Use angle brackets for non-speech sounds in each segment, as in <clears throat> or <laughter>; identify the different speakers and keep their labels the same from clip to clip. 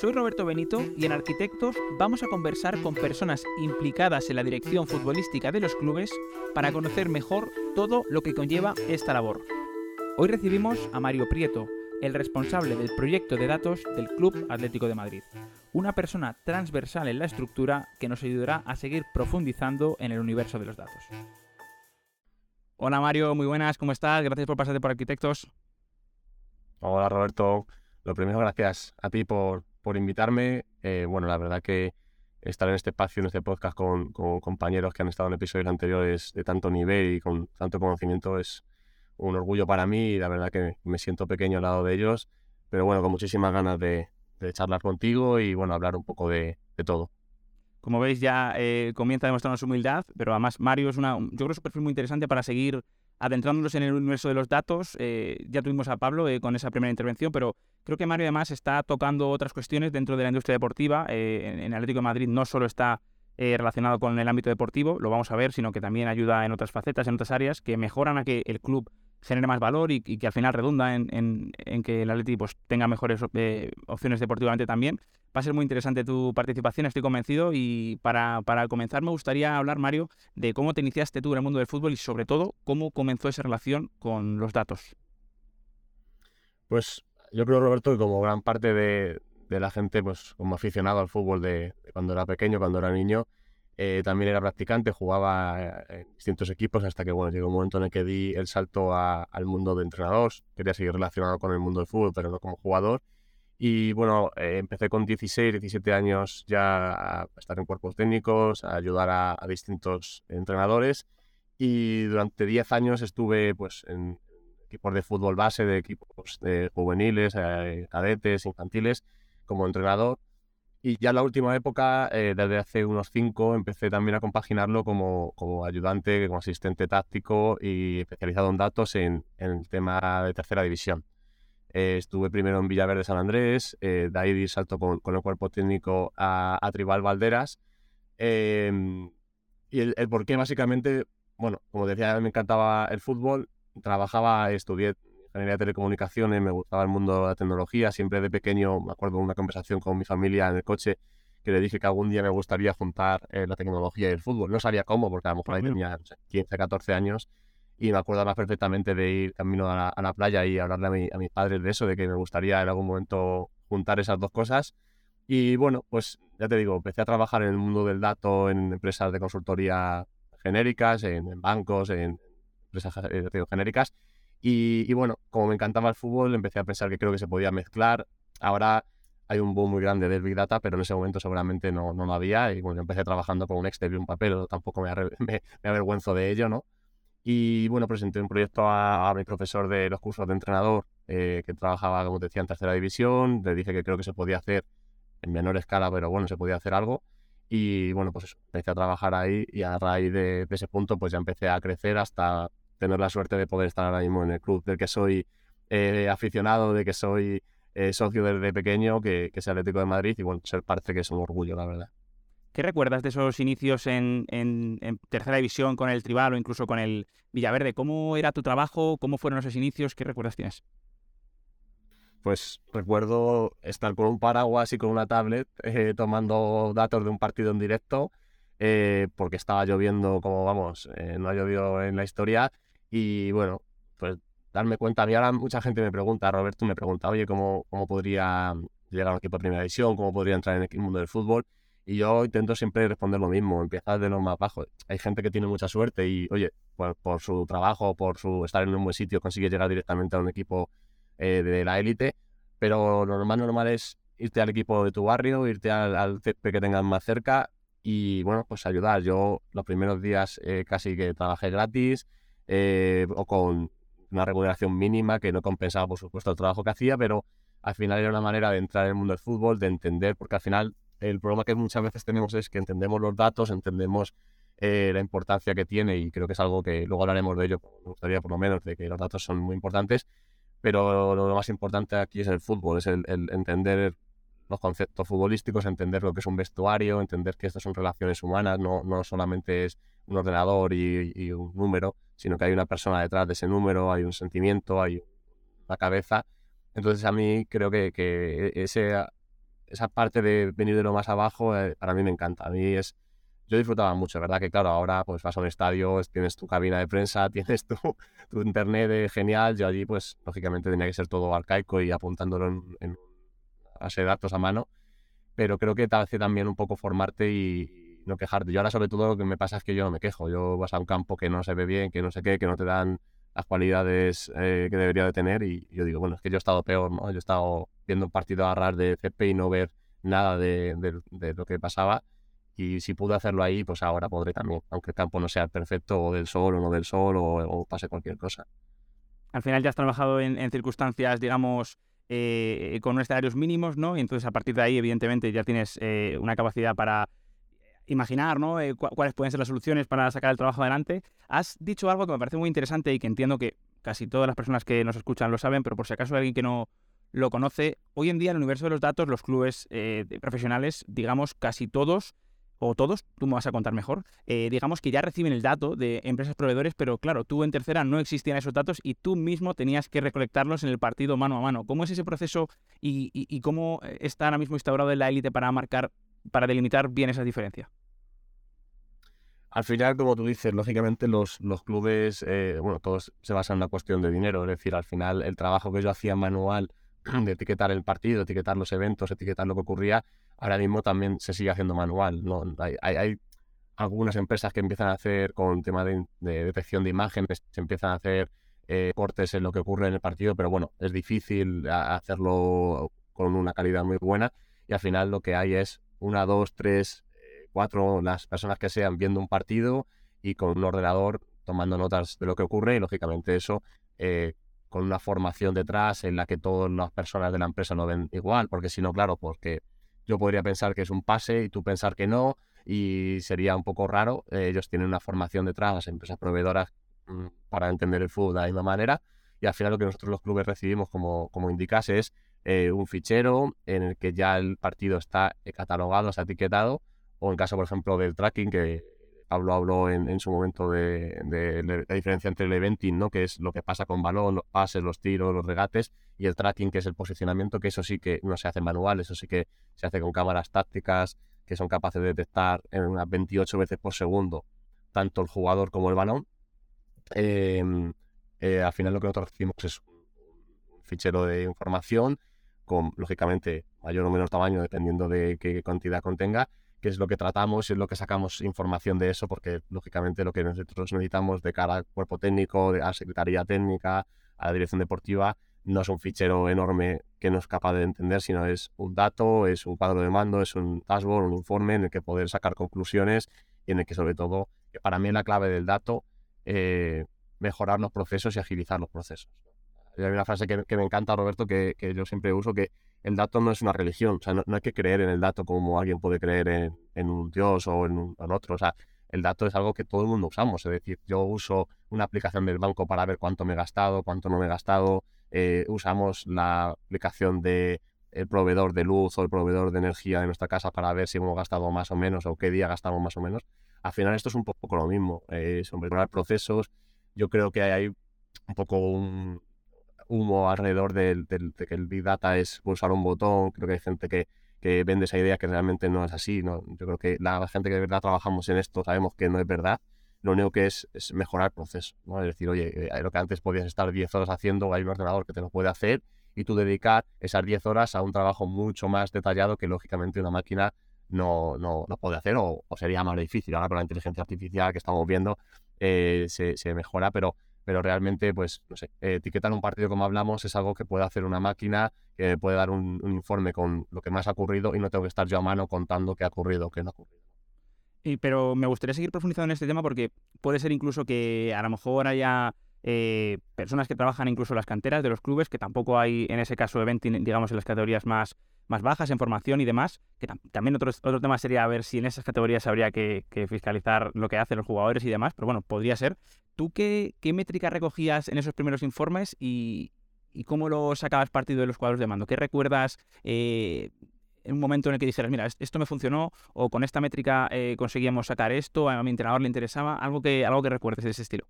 Speaker 1: Soy Roberto Benito y en Arquitectos vamos a conversar con personas implicadas en la dirección futbolística de los clubes para conocer mejor todo lo que conlleva esta labor. Hoy recibimos a Mario Prieto, el responsable del proyecto de datos del Club Atlético de Madrid. Una persona transversal en la estructura que nos ayudará a seguir profundizando en el universo de los datos. Hola Mario, muy buenas, ¿cómo estás? Gracias por pasarte por Arquitectos.
Speaker 2: Hola Roberto, lo primero gracias a ti por, por invitarme. Eh, bueno, la verdad que estar en este espacio, en este podcast con, con, compañeros que han estado en episodios anteriores de tanto nivel y con tanto conocimiento es, un orgullo para mí y la verdad que me siento pequeño al lado de ellos, pero bueno, con muchísimas ganas de, charlar contigo y bueno, hablar un poco de, todo.
Speaker 1: Como veis, ya eh, comienza a demostrar su humildad, pero además Mario es una, yo creo que es un perfil muy interesante para seguir adentrándonos en el universo de los datos. Eh, ya tuvimos a Pablo eh, con esa primera intervención, pero creo que Mario además está tocando otras cuestiones dentro de la industria deportiva. en, en Atlético de Madrid no solo está relacionado con el ámbito deportivo, lo vamos a ver, sino que también ayuda en otras facetas, en otras áreas que mejoran a que el club genere más valor y, que al final redunda en, que el Atleti pues, tenga mejores eh, opciones deportivamente también. Va a ser muy interesante tu participación, estoy convencido. Y para, comenzar me gustaría hablar, Mario, de cómo te iniciaste tú en el mundo del fútbol y sobre todo cómo comenzó esa relación con los datos.
Speaker 2: Pues yo creo, Roberto, que como gran parte de, la gente, pues como aficionado al fútbol de cuando era pequeño, cuando era niño, eh, también era practicante, jugaba eh, en distintos equipos hasta que bueno, llegó un momento en el que di el salto al mundo de entrenador. Quería seguir relacionado con el mundo del fútbol, pero no como jugador. Y bueno, eh, empecé con 16, 17 años ya a estar en cuerpos técnicos, a ayudar a, distintos entrenadores. Y durante 10 años estuve pues, en equipos de fútbol base, de equipos de juveniles, cadetes, infantiles, como entrenador. Y ya en la última época, eh, desde hace unos cinco, empecé también a compaginarlo como, como ayudante, como asistente táctico y especializado en datos en, el tema de tercera división. Eh, estuve primero en Villaverde San Andrés, eh, de ahí di con, el cuerpo técnico a, a Tribal Valderas. Em, y el, el por qué, básicamente, bueno, como decía, me encantaba el fútbol, trabajaba, estudié ingeniería de telecomunicaciones, me gustaba el mundo de la tecnología. Siempre de pequeño me acuerdo de una conversación con mi familia en el coche que le dije que algún día me gustaría juntar eh, la tecnología y el fútbol. No sabía cómo, porque a lo mejor ahí tenía 15, 14 años y me acuerdo más perfectamente de ir camino a la, playa y hablarle a, mis padres de eso, de que me gustaría en algún momento juntar esas dos cosas. Y bueno, pues ya te digo, empecé a trabajar en el mundo del dato, en empresas de consultoría genéricas, en, bancos, en empresas eh, genéricas y, bueno, como me encantaba el fútbol, empecé a pensar que creo que se podía mezclar. Ahora hay un boom muy grande del Big Data, pero en ese momento seguramente no, no lo había. Y bueno, empecé trabajando con un Excel y un papel, tampoco me, <laughs> me, avergüenzo de ello, ¿no? Y bueno, presenté un proyecto a, mi profesor de los cursos de entrenador, eh, que trabajaba, como te decía, en tercera división. Le dije que creo que se podía hacer en menor escala, pero bueno, se podía hacer algo. Y bueno, pues eso, empecé a trabajar ahí y a raíz de, de ese punto, pues ya empecé a crecer hasta tener la suerte de poder estar ahora mismo en el club del que soy eh, aficionado, de que soy eh, socio desde pequeño, que, que es Atlético de Madrid, y bueno, ser parte que es un orgullo, la verdad.
Speaker 1: ¿Qué recuerdas de esos inicios en, en, tercera división con el Tribal o incluso con el Villaverde? ¿Cómo era tu trabajo? ¿Cómo fueron esos inicios? ¿Qué recuerdas tienes?
Speaker 2: Pues recuerdo estar con un paraguas y con una tablet eh, tomando datos de un partido en directo porque estaba lloviendo como vamos, no ha llovido en la historia y bueno, pues darme cuenta, a mí ahora mucha gente me pregunta, Roberto me pregunta, oye, ¿cómo, cómo podría llegar a un equipo de primera división? ¿Cómo podría entrar en el mundo del fútbol? Y yo intento siempre responder lo mismo, empezar de lo más bajo. Hay gente que tiene mucha suerte y, oye, pues por su trabajo, por su estar en un buen sitio, consigue llegar directamente a un equipo eh, de la élite, pero lo normal, normal es irte al equipo de tu barrio, irte al, al que tengas más cerca y, bueno, pues ayudar. Yo los primeros días eh, casi que trabajé gratis, eh, o con una remuneración mínima que no compensaba, por supuesto, el trabajo que hacía, pero al final era una manera de entrar en el mundo del fútbol, de entender, porque al final el problema que muchas veces tenemos es que entendemos los datos, entendemos eh, la importancia que tiene y creo que es algo que luego hablaremos de ello, me gustaría por lo menos, de que los datos son muy importantes, pero lo más importante aquí es el fútbol, es el, entender los conceptos futbolísticos, entender lo que es un vestuario, entender que estas son relaciones humanas, no, no solamente es un ordenador y, un número, sino que hay una persona detrás de ese número, hay un sentimiento, hay una cabeza. Entonces a mí creo que, que ese, esa parte de venir de lo más abajo eh, para mí me encanta. A mí es, yo disfrutaba mucho, ¿verdad? Que claro, ahora pues vas a un estadio, tienes tu cabina de prensa, <laughs> tienes tu, tu internet de genial, yo allí pues lógicamente tenía que ser todo arcaico y apuntándolo en, en base de datos a mano, pero creo que te hace también un poco formarte y, no quejarte. Yo ahora sobre todo lo que me pasa es que yo no me quejo. Yo vas a un campo que no se ve bien, que no sé qué, que no te dan las cualidades eh, que debería de tener y yo digo, bueno, es que yo he estado peor, ¿no? Yo he estado viendo un partido a ras de CP y no ver nada de, lo que pasaba y si pude hacerlo ahí, pues ahora podré también, aunque el campo no sea perfecto o del sol o no del sol o, pase cualquier cosa.
Speaker 1: Al final ya has trabajado en, circunstancias, digamos, eh, con escenarios mínimos, ¿no? Y entonces a partir de ahí, evidentemente, ya tienes eh, una capacidad para imaginar ¿no? Eh, cuáles pueden ser las soluciones para sacar el trabajo adelante. Has dicho algo que me parece muy interesante y que entiendo que casi todas las personas que nos escuchan lo saben, pero por si acaso hay alguien que no lo conoce, hoy en día en el universo de los datos, los clubes eh, profesionales, digamos casi todos, o todos, tú me vas a contar mejor, eh, digamos que ya reciben el dato de empresas proveedores, pero claro, tú en tercera no existían esos datos y tú mismo tenías que recolectarlos en el partido mano a mano. ¿Cómo es ese proceso y, y cómo está ahora mismo instaurado en la élite para marcar para delimitar bien esa diferencia?
Speaker 2: Al final, como tú dices, lógicamente los, los clubes, eh, bueno, todos se basan en una cuestión de dinero. Es decir, al final el trabajo que yo hacía manual <clears throat> de etiquetar el partido, etiquetar los eventos, etiquetar lo que ocurría, ahora mismo también se sigue haciendo manual. ¿no? Hay, hay, algunas empresas que empiezan a hacer con tema de, detección de imágenes, se empiezan a hacer eh, cortes en lo que ocurre en el partido, pero bueno, es difícil hacerlo con una calidad muy buena y al final lo que hay es una, dos, tres, eh, cuatro, las personas que sean viendo un partido y con un ordenador tomando notas de lo que ocurre y lógicamente eso eh, con una formación detrás en la que todas las personas de la empresa no ven igual, porque si no, claro, porque yo podría pensar que es un pase y tú pensar que no y sería un poco raro. Eh, ellos tienen una formación detrás, las empresas proveedoras, mm, para entender el fútbol de la misma manera y al final lo que nosotros los clubes recibimos como, como indicas es eh, un fichero en el que ya el partido está catalogado, está etiquetado, o en caso, por ejemplo, del tracking, que Pablo habló en, su momento de, la diferencia entre el eventing, ¿no? que es lo que pasa con balón, los pases, los tiros, los regates, y el tracking, que es el posicionamiento, que eso sí que no se hace manual, eso sí que se hace con cámaras tácticas que son capaces de detectar en unas 28 veces por segundo tanto el jugador como el balón. Em, eh, al final lo que nosotros recibimos es un fichero de información con, lógicamente, mayor o menor tamaño, dependiendo de qué cantidad contenga, que es lo que tratamos y es lo que sacamos información de eso, porque, lógicamente, lo que nosotros necesitamos de cara al cuerpo técnico, a la Secretaría Técnica, a la Dirección Deportiva, no es un fichero enorme que no es capaz de entender, sino es un dato, es un cuadro de mando, es un dashboard, un informe en el que poder sacar conclusiones y en el que, sobre todo, que para mí la clave del dato, eh, mejorar los procesos y agilizar los procesos hay una frase que, me encanta, Roberto, que, yo siempre uso, que el dato no es una religión. O sea, no, hay que creer en el dato como alguien puede creer en, un Dios o en, otro. O sea, el dato es algo que todo el mundo usamos. Es decir, yo uso una aplicación del banco para ver cuánto me he gastado, cuánto no me he gastado. Eh, usamos la aplicación del proveedor de luz o el proveedor de energía de nuestra casa para ver si hemos gastado más o menos o qué día gastamos más o menos. Al final esto es un poco lo mismo. Eh, sobre procesos, yo creo que hay un poco un, humo alrededor de, que el Big Data es pulsar un botón. Creo que hay gente que, que vende esa idea que realmente no es así. ¿no? Yo creo que la gente que de verdad trabajamos en esto sabemos que no es verdad. Lo único que es, es mejorar el proceso. ¿no? Es decir, oye, eh, lo que antes podías estar 10 horas haciendo, hay un ordenador que te lo puede hacer y tú dedicar esas 10 horas a un trabajo mucho más detallado que lógicamente una máquina no, no, no puede hacer o, sería más difícil. Ahora con la inteligencia artificial que estamos viendo eh, se, se, mejora, pero pero realmente, pues, no sé, etiquetar un partido como hablamos es algo que puede hacer una máquina, que puede dar un, informe con lo que más ha ocurrido y no tengo que estar yo a mano contando qué ha ocurrido qué no ha ocurrido.
Speaker 1: Y, pero me gustaría seguir profundizando en este tema porque puede ser incluso que a lo mejor haya eh, personas que trabajan incluso en las canteras de los clubes, que tampoco hay en ese caso eventing, digamos, en las categorías más, más bajas, en formación y demás, que también otro, tema sería ver si en esas categorías habría que, fiscalizar lo que hacen los jugadores y demás, pero bueno, podría ser. ¿Tú qué, qué métrica recogías en esos primeros informes y, y cómo lo sacabas partido de los cuadros de mando? ¿Qué recuerdas eh, en un momento en el que dijeras, mira, esto me funcionó o con esta métrica eh, conseguíamos sacar esto, a mi entrenador le interesaba? Algo que, algo que recuerdes de ese estilo.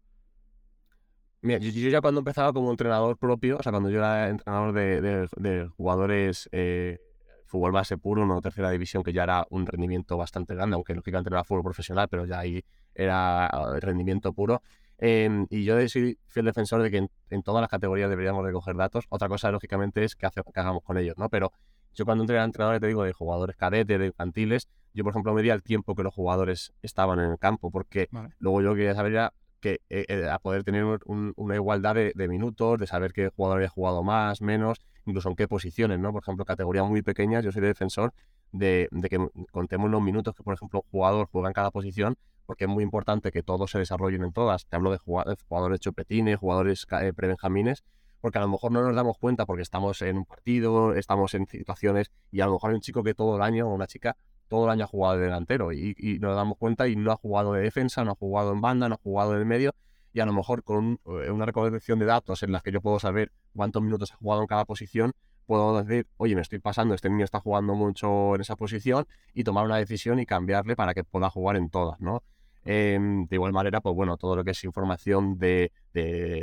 Speaker 2: Mira, yo, ya cuando empezaba como entrenador propio, o sea, cuando yo era entrenador de, jugadores eh, fútbol base puro, no tercera división, que ya era un rendimiento bastante grande, aunque lógicamente no era fútbol profesional, pero ya ahí era ah, rendimiento puro. Em, y yo soy fiel defensor de que en, todas las categorías deberíamos recoger datos. Otra cosa, lógicamente, es hace, que hagamos con ellos, ¿no? Pero yo cuando entré a entrenador, te digo, de jugadores cadetes, de infantiles, yo, por ejemplo, medía el tiempo que los jugadores estaban en el campo, porque luego yo quería saber ya que eh, eh, a poder tener una igualdad de, minutos, de saber qué jugador había jugado más, menos, incluso en qué posiciones, ¿no? Por ejemplo, categorías muy pequeñas, yo soy defensor de, que contemos los minutos que, por ejemplo, un jugador juega en cada posición, porque es muy importante que todos se desarrollen en todas. Te hablo de jugadores, chupetines, jugadores eh, prebenjamines, porque a lo mejor no nos damos cuenta porque estamos en un partido, estamos en situaciones y a lo mejor hay un chico que todo el año o una chica todo el año ha jugado de delantero y, nos damos cuenta y no ha jugado de defensa, no ha jugado en banda, no ha jugado en medio y a lo mejor con eh, una recolección de datos en las que yo puedo saber cuántos minutos ha jugado en cada posición, puedo decir, oye, me estoy pasando, este niño está jugando mucho en esa posición y tomar una decisión y cambiarle para que pueda jugar en todas, ¿no? Em, de igual manera, pues bueno, todo lo que es información de,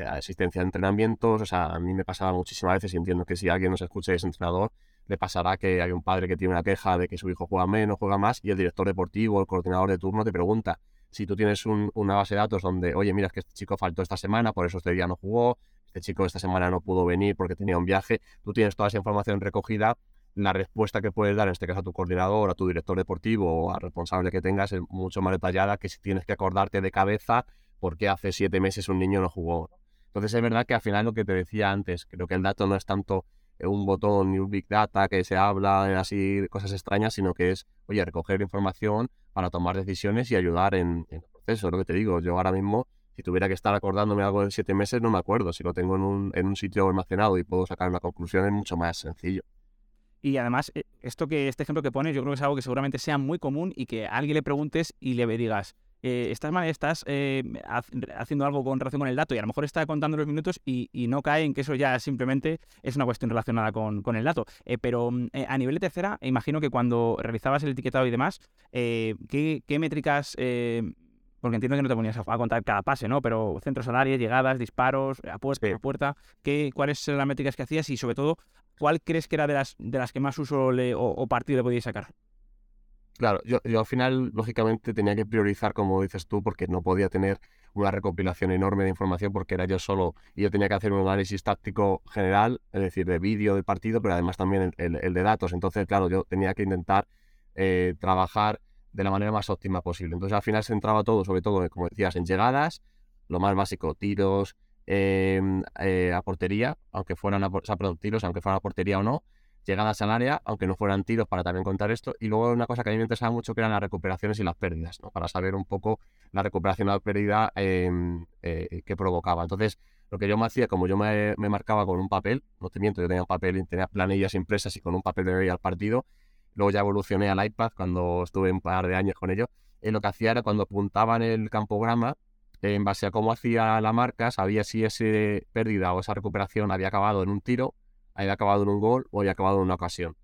Speaker 2: asistencia de entrenamientos, o sea, a mí me pasaba muchísimas veces y entiendo que si alguien nos escucha es entrenador, le pasará que hay un padre que tiene una queja de que su hijo juega menos, juega más, y el director deportivo, el coordinador de turno te pregunta si tú tienes una base de datos donde, oye, mira, es que este chico faltó esta semana, por eso este día no jugó, este chico esta semana no pudo venir porque tenía un viaje, tú tienes toda esa información recogida, la respuesta que puedes dar, en este caso a tu coordinador, a tu director deportivo o al responsable que tengas, es mucho más detallada que si tienes que acordarte de cabeza por qué hace siete meses un niño no jugó. Entonces es verdad que al final lo que te decía antes, creo que el dato no es tanto un botón un big data que se habla así cosas extrañas, sino que es, oye, recoger información para tomar decisiones y ayudar en, el proceso. Lo que te digo, yo ahora mismo, si tuviera que estar acordándome algo de siete meses, no me acuerdo. Si lo tengo en un, en un sitio almacenado y puedo sacar una conclusión, es mucho más sencillo.
Speaker 1: Y además, eh, esto que este ejemplo que pones, yo creo que es algo que seguramente sea muy común y que a alguien le preguntes y le digas, eh, estás, estás eh, haciendo algo con relación con el dato y a lo mejor está contando los minutos y, no cae en que eso ya simplemente es una cuestión relacionada con, con el dato. Eh, pero mm, a nivel de tercera, imagino que cuando realizabas el etiquetado y demás, ¿qué, ¿qué, métricas porque entiendo que no te ponías a, contar cada pase, ¿no? Pero centros salarios, llegadas, disparos, a puerta, a puerta, ¿qué, ¿cuáles eran las métricas que hacías y sobre todo, cuál crees que era de las, de las que más uso le, o, o, partido le podíais sacar?
Speaker 2: Claro, yo, al final, lógicamente, tenía que priorizar, como dices tú, porque no podía tener una recopilación enorme de información porque era yo solo y yo tenía que hacer un análisis táctico general, es decir, de vídeo del partido, pero además también el, de datos. Entonces, claro, yo tenía que intentar eh, trabajar de la manera más óptima posible. Entonces, al final se entraba todo, sobre todo, como decías, en llegadas, lo más básico, tiros em, eh, a portería, aunque fueran a, o tiros, aunque fueran a portería o no, llegadas al área, aunque no fueran tiros, para también contar esto. Y luego una cosa que a mí me interesaba mucho que eran las recuperaciones y las pérdidas, ¿no? para saber un poco la recuperación o la pérdida em, eh, que provocaba. Entonces, lo que yo me hacía, como yo me, marcaba con un papel, no te miento, yo tenía un papel, tenía planillas impresas y con un papel de veía al partido. Luego ya evolucioné al iPad cuando estuve un par de años con ello. Y lo que hacía era cuando apuntaba en el campograma, en base a cómo hacía la marca, sabía si esa pérdida o esa recuperación había acabado en un tiro había acabado en un gol o había acabado en una ocasión.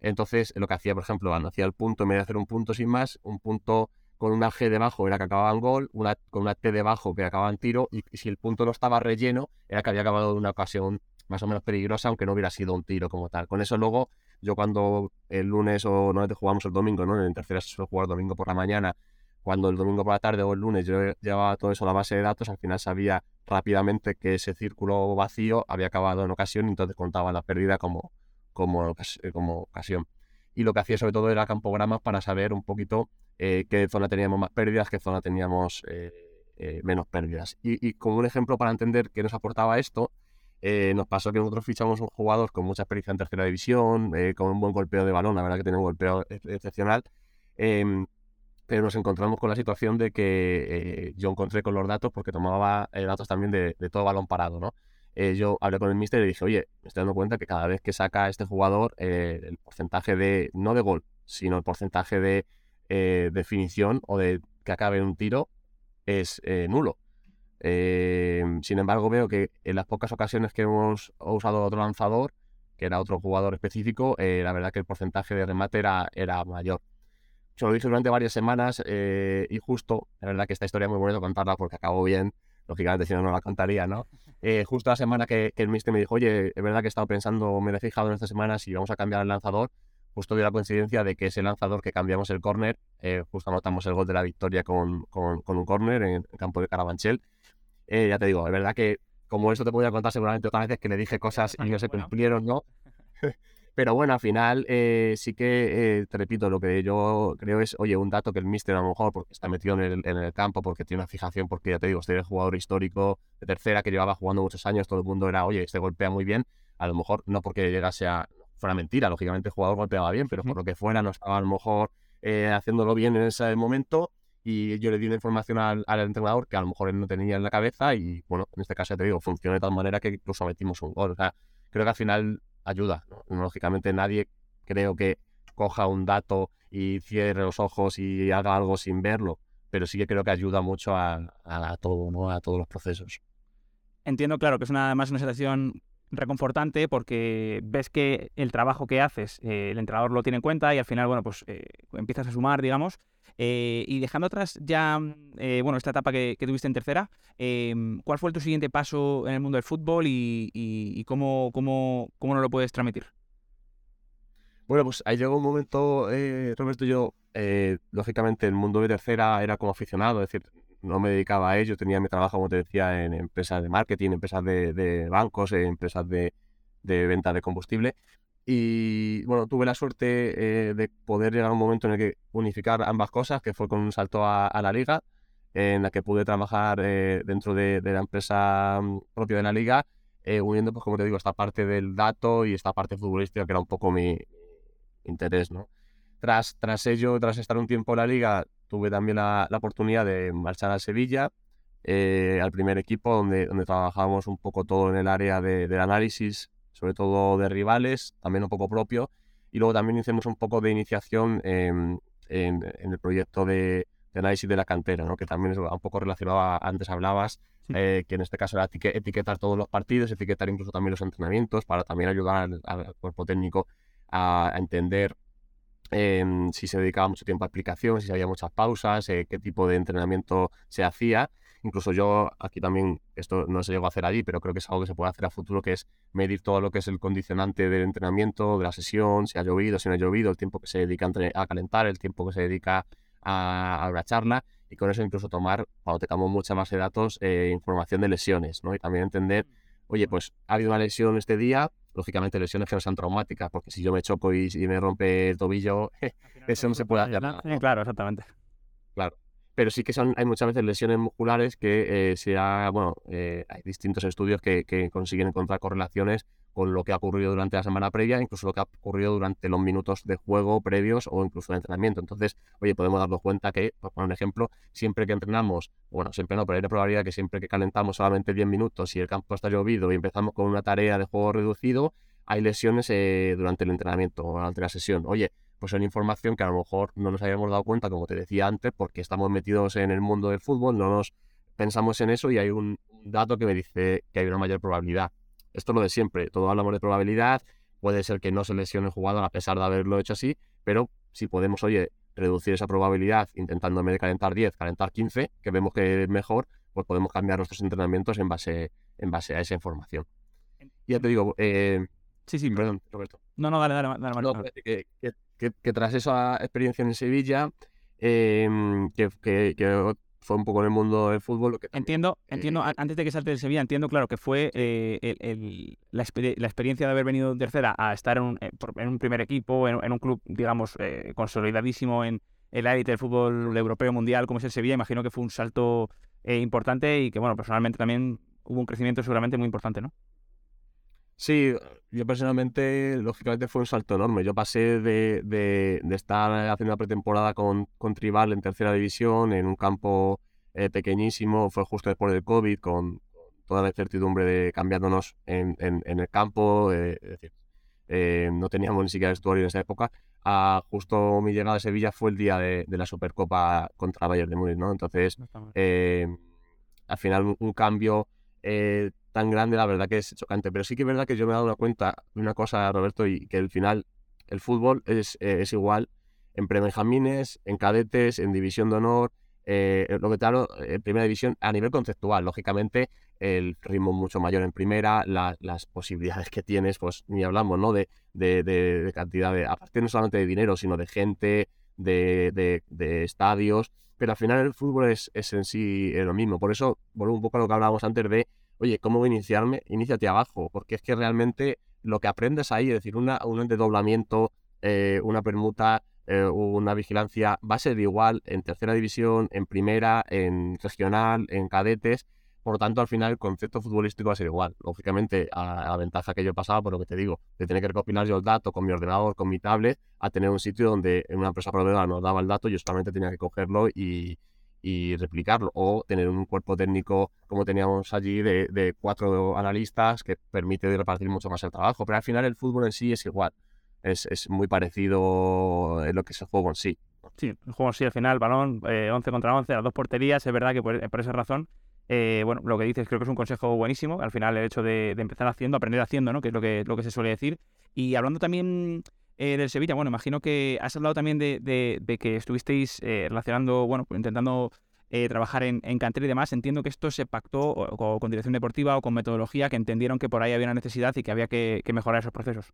Speaker 2: Entonces, lo que hacía, por ejemplo, cuando hacía el punto, en vez de hacer un punto sin más, un punto con una G debajo era que acababa en gol, con una T debajo que acababa en tiro, y, si el punto no estaba relleno, era que había acabado en una ocasión más o menos peligrosa, aunque no hubiera sido un tiro como tal. Con eso luego, yo cuando el lunes o no jugamos el domingo, ¿no? En tercera se suele jugar domingo por la mañana, cuando el domingo por la tarde o el lunes yo llevaba todo eso a la base de datos, al final sabía rápidamente que ese círculo vacío había acabado en ocasión y entonces contaba la pérdida como, como, eh, como ocasión. Y lo que hacía sobre todo era campogramas para saber un poquito eh, qué zona teníamos más pérdidas, qué zona teníamos eh, menos pérdidas. Y, como un ejemplo para entender qué nos aportaba esto, nos pasó que nosotros fichamos un jugador con mucha experiencia en tercera división, con un buen golpeo de balón, la verdad que tenía un golpeo excepcional. Pero nos encontramos con la situación de que eh, yo encontré con los datos, porque tomaba eh, datos también de, todo balón parado, ¿no? Eh, yo hablé con el mister y le dije, oye, me estoy dando cuenta que cada vez que saca este jugador, el porcentaje de, no de gol, sino el porcentaje de definición o de que acabe un tiro es nulo. sin embargo, veo que en las pocas ocasiones que hemos usado otro lanzador, que era otro jugador específico, la verdad que el porcentaje de remate era mayor se lo dije durante varias semanas eh, y justo, la verdad que esta historia es muy bonita contarla porque acabó bien, lógicamente si no, no la contaría, ¿no? <laughs> Eh, justo la semana que, el mister me dijo, oye, es verdad que he estado pensando, me he fijado en esta semana si vamos a cambiar el lanzador, justo dio la coincidencia de que ese lanzador que cambiamos el córner, eh, justo anotamos el gol de la victoria con, con, un córner en el campo de Carabanchel. ya te digo, es verdad que como esto te podría contar seguramente otras veces que le dije cosas y no se cumplieron, ¿no? <laughs> Pero bueno, al final eh, sí que, eh, te repito, lo que yo creo es, oye, un dato que el míster a lo mejor porque está metido en el, campo, porque tiene una fijación, porque ya te digo, este es el jugador histórico de tercera que llevaba jugando muchos años, todo el mundo era, oye, este golpea muy bien, a lo mejor no porque llegase a, fuera mentira, lógicamente el jugador golpeaba bien, pero por lo que fuera no estaba a lo mejor eh, haciéndolo bien en ese momento y yo le di una información al, al, entrenador que a lo mejor él no tenía en la cabeza y bueno, en este caso ya te digo, funciona de tal manera que incluso metimos un gol. O sea, creo que al final ayuda. Lógicamente nadie creo que coja un dato y cierre los ojos y haga algo sin verlo, pero sí que creo que ayuda mucho a, todo, ¿no? a todos los procesos.
Speaker 1: Entiendo, claro, que es una, además una situación reconfortante porque ves que el trabajo que haces, eh, el entrenador lo tiene en cuenta y al final, bueno, pues eh, empiezas a sumar, digamos. Eh, y dejando atrás ya, bueno, esta etapa que, tuviste en tercera, em, ¿cuál fue tu siguiente paso en el mundo del fútbol y, cómo, cómo, cómo no lo puedes transmitir?
Speaker 2: Bueno, pues ahí llegó un momento, Roberto, yo, lógicamente, el mundo de tercera era como aficionado, es decir, no me dedicaba a ello, tenía mi trabajo, como te decía, en empresas de marketing, empresas de, bancos, empresas de, venta de combustible. Y bueno, tuve la suerte eh, de poder llegar a un momento en el que unificar ambas cosas, que fue con un salto a, la liga, en la que pude trabajar eh, dentro de, la empresa mm, propia de la liga, eh, uniendo, pues como te digo, esta parte del dato y esta parte futbolística, que era un poco mi interés, ¿no? Tras, tras ello, tras estar un tiempo en la liga, tuve también la, oportunidad de marchar a Sevilla, eh, al primer equipo, donde, donde trabajábamos un poco todo en el área de, del análisis, sobre todo de rivales, también un poco propio. Y luego también hicimos un poco de iniciación en, en, el proyecto de, análisis de la cantera, ¿no? que también es un poco relacionado a, antes hablabas, eh, que en este caso era etiquetar todos los partidos, etiquetar incluso también los entrenamientos, para también ayudar al, cuerpo técnico a, a entender Em, si se dedicaba mucho tiempo a explicación, si había muchas pausas, eh, qué tipo de entrenamiento se hacía. Incluso yo aquí también, esto no se llegó a hacer allí, pero creo que es algo que se puede hacer a futuro, que es medir todo lo que es el condicionante del entrenamiento, de la sesión, si ha llovido, si no ha llovido, el tiempo que se dedica a calentar, el tiempo que se dedica a, a charla y con eso incluso tomar, cuando tengamos mucha más de datos, eh, información de lesiones, ¿no? Y también entender, mm, oye, pues ha habido una lesión este día, lógicamente lesiones que no sean traumáticas, porque si yo me choco y, me rompe el tobillo, <laughs> eso no se puede hacer nada.
Speaker 1: Claro, exactamente.
Speaker 2: Claro. Pero sí que son, hay muchas veces lesiones musculares que eh, se bueno, eh, hay distintos estudios que, que consiguen encontrar correlaciones con lo que ha ocurrido durante la semana previa, incluso lo que ha ocurrido durante los minutos de juego previos o incluso de entrenamiento. Entonces, oye, podemos darnos cuenta que, por poner un ejemplo, siempre que entrenamos, bueno, siempre no, pero hay la probabilidad que siempre que calentamos solamente 10 minutos y el campo está llovido y empezamos con una tarea de juego reducido, hay lesiones eh, durante el entrenamiento o durante la sesión. Oye, pues son información que a lo mejor no nos habíamos dado cuenta, como te decía antes, porque estamos metidos en el mundo del fútbol, no nos pensamos en eso y hay un dato que me dice que hay una mayor probabilidad. Esto es lo de siempre, todo hablamos de probabilidad, puede ser que no se lesione el jugador a pesar de haberlo hecho así, pero si podemos, oye, reducir esa probabilidad intentando en vez de calentar 10, calentar 15, que vemos que es mejor, pues podemos cambiar nuestros entrenamientos en base, en base a esa información. Y ya te digo, eh,
Speaker 1: sí, sí, perdón, Roberto. No, no, dale, dale, dale.
Speaker 2: que, tras esa experiencia en Sevilla, em, que, que, fue un poco en el mundo del fútbol. Lo que
Speaker 1: entiendo, entiendo, antes de que salte del Sevilla, entiendo, claro, que fue eh, la, experiencia de haber venido tercera a estar en un, eh, en un primer equipo, en, un club, digamos, eh, consolidadísimo en el élite del fútbol europeo mundial, como es el Sevilla. Imagino que fue un salto importante y que, bueno, personalmente también hubo un crecimiento seguramente muy importante, ¿no?
Speaker 2: Sí, yo personalmente, lógicamente fue un salto enorme. Yo pasé de, de, estar haciendo una pretemporada con, con, Tribal en tercera división, en un campo eh, pequeñísimo, fue justo después del COVID, con toda la incertidumbre de cambiándonos en, en, el campo, eh, es decir, eh, no teníamos ni siquiera vestuario en esa época. A justo mi llegada a Sevilla fue el día de, de la Supercopa contra Bayern de Múnich, ¿no? Entonces, al final un, cambio tan grande, la verdad que es chocante. Pero sí que es verdad que yo me he dado cuenta de una cosa, Roberto, y que al final el fútbol es, eh, es igual en prebenjamines, en cadetes, en división de honor, eh, lo que te hablo, en primera división, a nivel conceptual, lógicamente, el ritmo mucho mayor en primera, las posibilidades que tienes, pues ni hablamos, ¿no? De, de, de, cantidad de, aparte no solamente de dinero, sino de gente, de, de estadios, pero al final el fútbol es, es en sí lo mismo. Por eso, vuelvo un poco a lo que hablábamos antes de oye, ¿cómo voy a iniciarme? Iníciate abajo, porque es que realmente lo que aprendes ahí, es decir, una, un desdoblamiento, eh, una permuta, eh, una vigilancia, va a ser igual en tercera división, en primera, en regional, en cadetes. Por lo tanto, al final el concepto futbolístico va a ser igual. Lógicamente, a, la ventaja que yo he pasado, por lo que te digo, de tener que recopilar yo el dato con mi ordenador, con mi tablet, a tener un sitio donde una empresa proveedora nos daba el dato, yo solamente tenía que cogerlo y, y replicarlo o tener un cuerpo técnico como teníamos allí de, cuatro analistas que permite repartir mucho más el trabajo. Pero al final el fútbol en sí es igual, es, es muy parecido en lo que es el juego en sí.
Speaker 1: Sí, el juego en sí al final, balón, 11 eh, contra 11, las dos porterías, es verdad que por, esa razón, eh, bueno, lo que dices creo que es un consejo buenísimo, al final el hecho de, empezar haciendo, aprender haciendo, ¿no? que es lo que, lo que se suele decir. Y hablando también eh, del Sevilla, bueno, imagino que has hablado también de, que estuvisteis eh, relacionando, bueno, intentando eh, trabajar en, en cantera y demás. Entiendo que esto se pactó con dirección deportiva o con metodología, que entendieron que por ahí había una necesidad y que había que, mejorar esos procesos.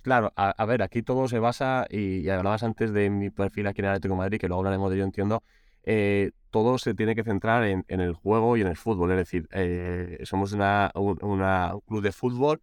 Speaker 2: Claro, a, ver, aquí todo se basa, y, hablabas antes de mi perfil aquí en Atlético de Madrid, que luego hablaremos de ello, entiendo, todo se tiene que centrar en, el juego y en el fútbol. Es decir, somos una, un, club de fútbol,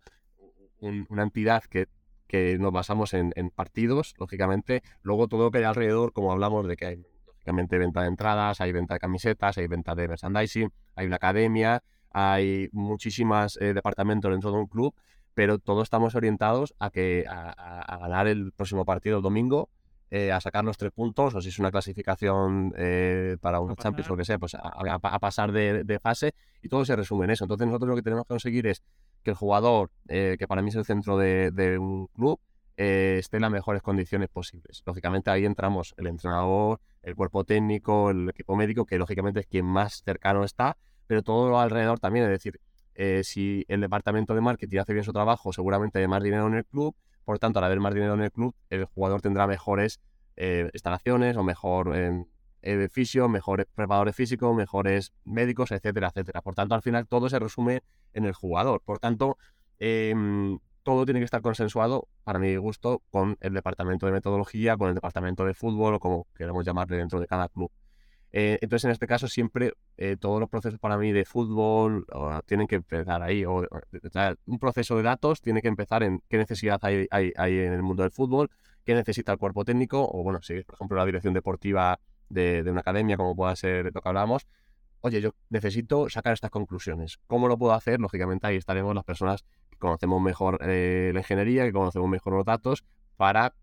Speaker 2: una entidad que que nos basamos en, partidos, lógicamente. Luego todo que hay alrededor, como hablamos de que hay, lógicamente, venta de entradas, hay venta de camisetas, hay venta de merchandising, hay una academia, hay muchísimos eh, departamentos dentro de un club, pero todos estamos orientados a, que, a, ganar el próximo partido el domingo, eh, a sacar los tres puntos, o si es una clasificación eh, para un Champions o lo que sea, pues a, pasar de, de, fase y todo se resume en eso. Entonces nosotros lo que tenemos que conseguir es que el jugador, eh, que para mí es el centro de, un club, eh, esté en las mejores condiciones posibles. Lógicamente ahí entramos el entrenador, el cuerpo técnico, el equipo médico, que lógicamente es quien más cercano está, pero todo lo alrededor también, es decir, eh, si el departamento de marketing hace bien su trabajo, seguramente hay más dinero en el club, por tanto, al haber más dinero en el club, el jugador tendrá mejores instalaciones o mejor eh, fisio, mejores preparadores físicos, mejores médicos, etcétera, etcétera. Por tanto, al final todo se resume en el jugador. Por tanto, em, todo tiene que estar consensuado, para mi gusto, con el departamento de metodología, con el departamento de fútbol o como queramos llamarle dentro de cada club. Eh, entonces, en este caso, siempre eh, todos los procesos para mí de fútbol tienen que empezar ahí. O, un proceso de datos tiene que empezar en qué necesidad hay, hay, hay, en el mundo del fútbol, qué necesita el cuerpo técnico, o bueno, si por ejemplo, la dirección deportiva de, una academia, como pueda ser lo que hablamos, oye, yo necesito sacar estas conclusiones. ¿Cómo lo puedo hacer? Lógicamente ahí estaremos las personas que conocemos mejor eh, la ingeniería, que conocemos mejor los datos, para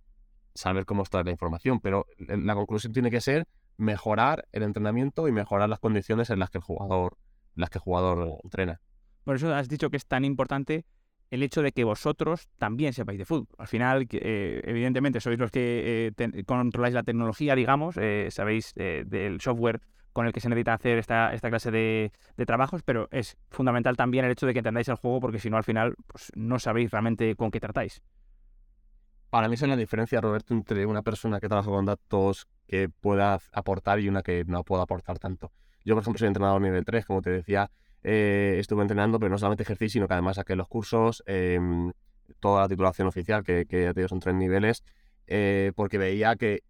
Speaker 2: saber cómo extraer la información. Pero la conclusión tiene que ser mejorar el entrenamiento y mejorar las condiciones en las que el jugador, las que el jugador entrena.
Speaker 1: Por eso has dicho que es tan importante el hecho de que vosotros también sepáis de fútbol. Al final, eh, evidentemente, sois los que eh, controláis la tecnología, digamos, eh, sabéis del software con el que se necesita hacer esta, clase de, trabajos, pero es fundamental también el hecho de que entendáis el juego, porque si no, al final, pues, no sabéis realmente con qué tratáis.
Speaker 2: Para mí es la diferencia, Roberto, entre una persona que trabaja con datos que pueda aportar y una que no pueda aportar tanto. Yo, por ejemplo, soy entrenador nivel 3, como te decía, eh, estuve entrenando, pero no solamente ejercí, sino que además saqué los cursos, em, toda la titulación oficial, que, que ya te son tres niveles, eh, porque veía que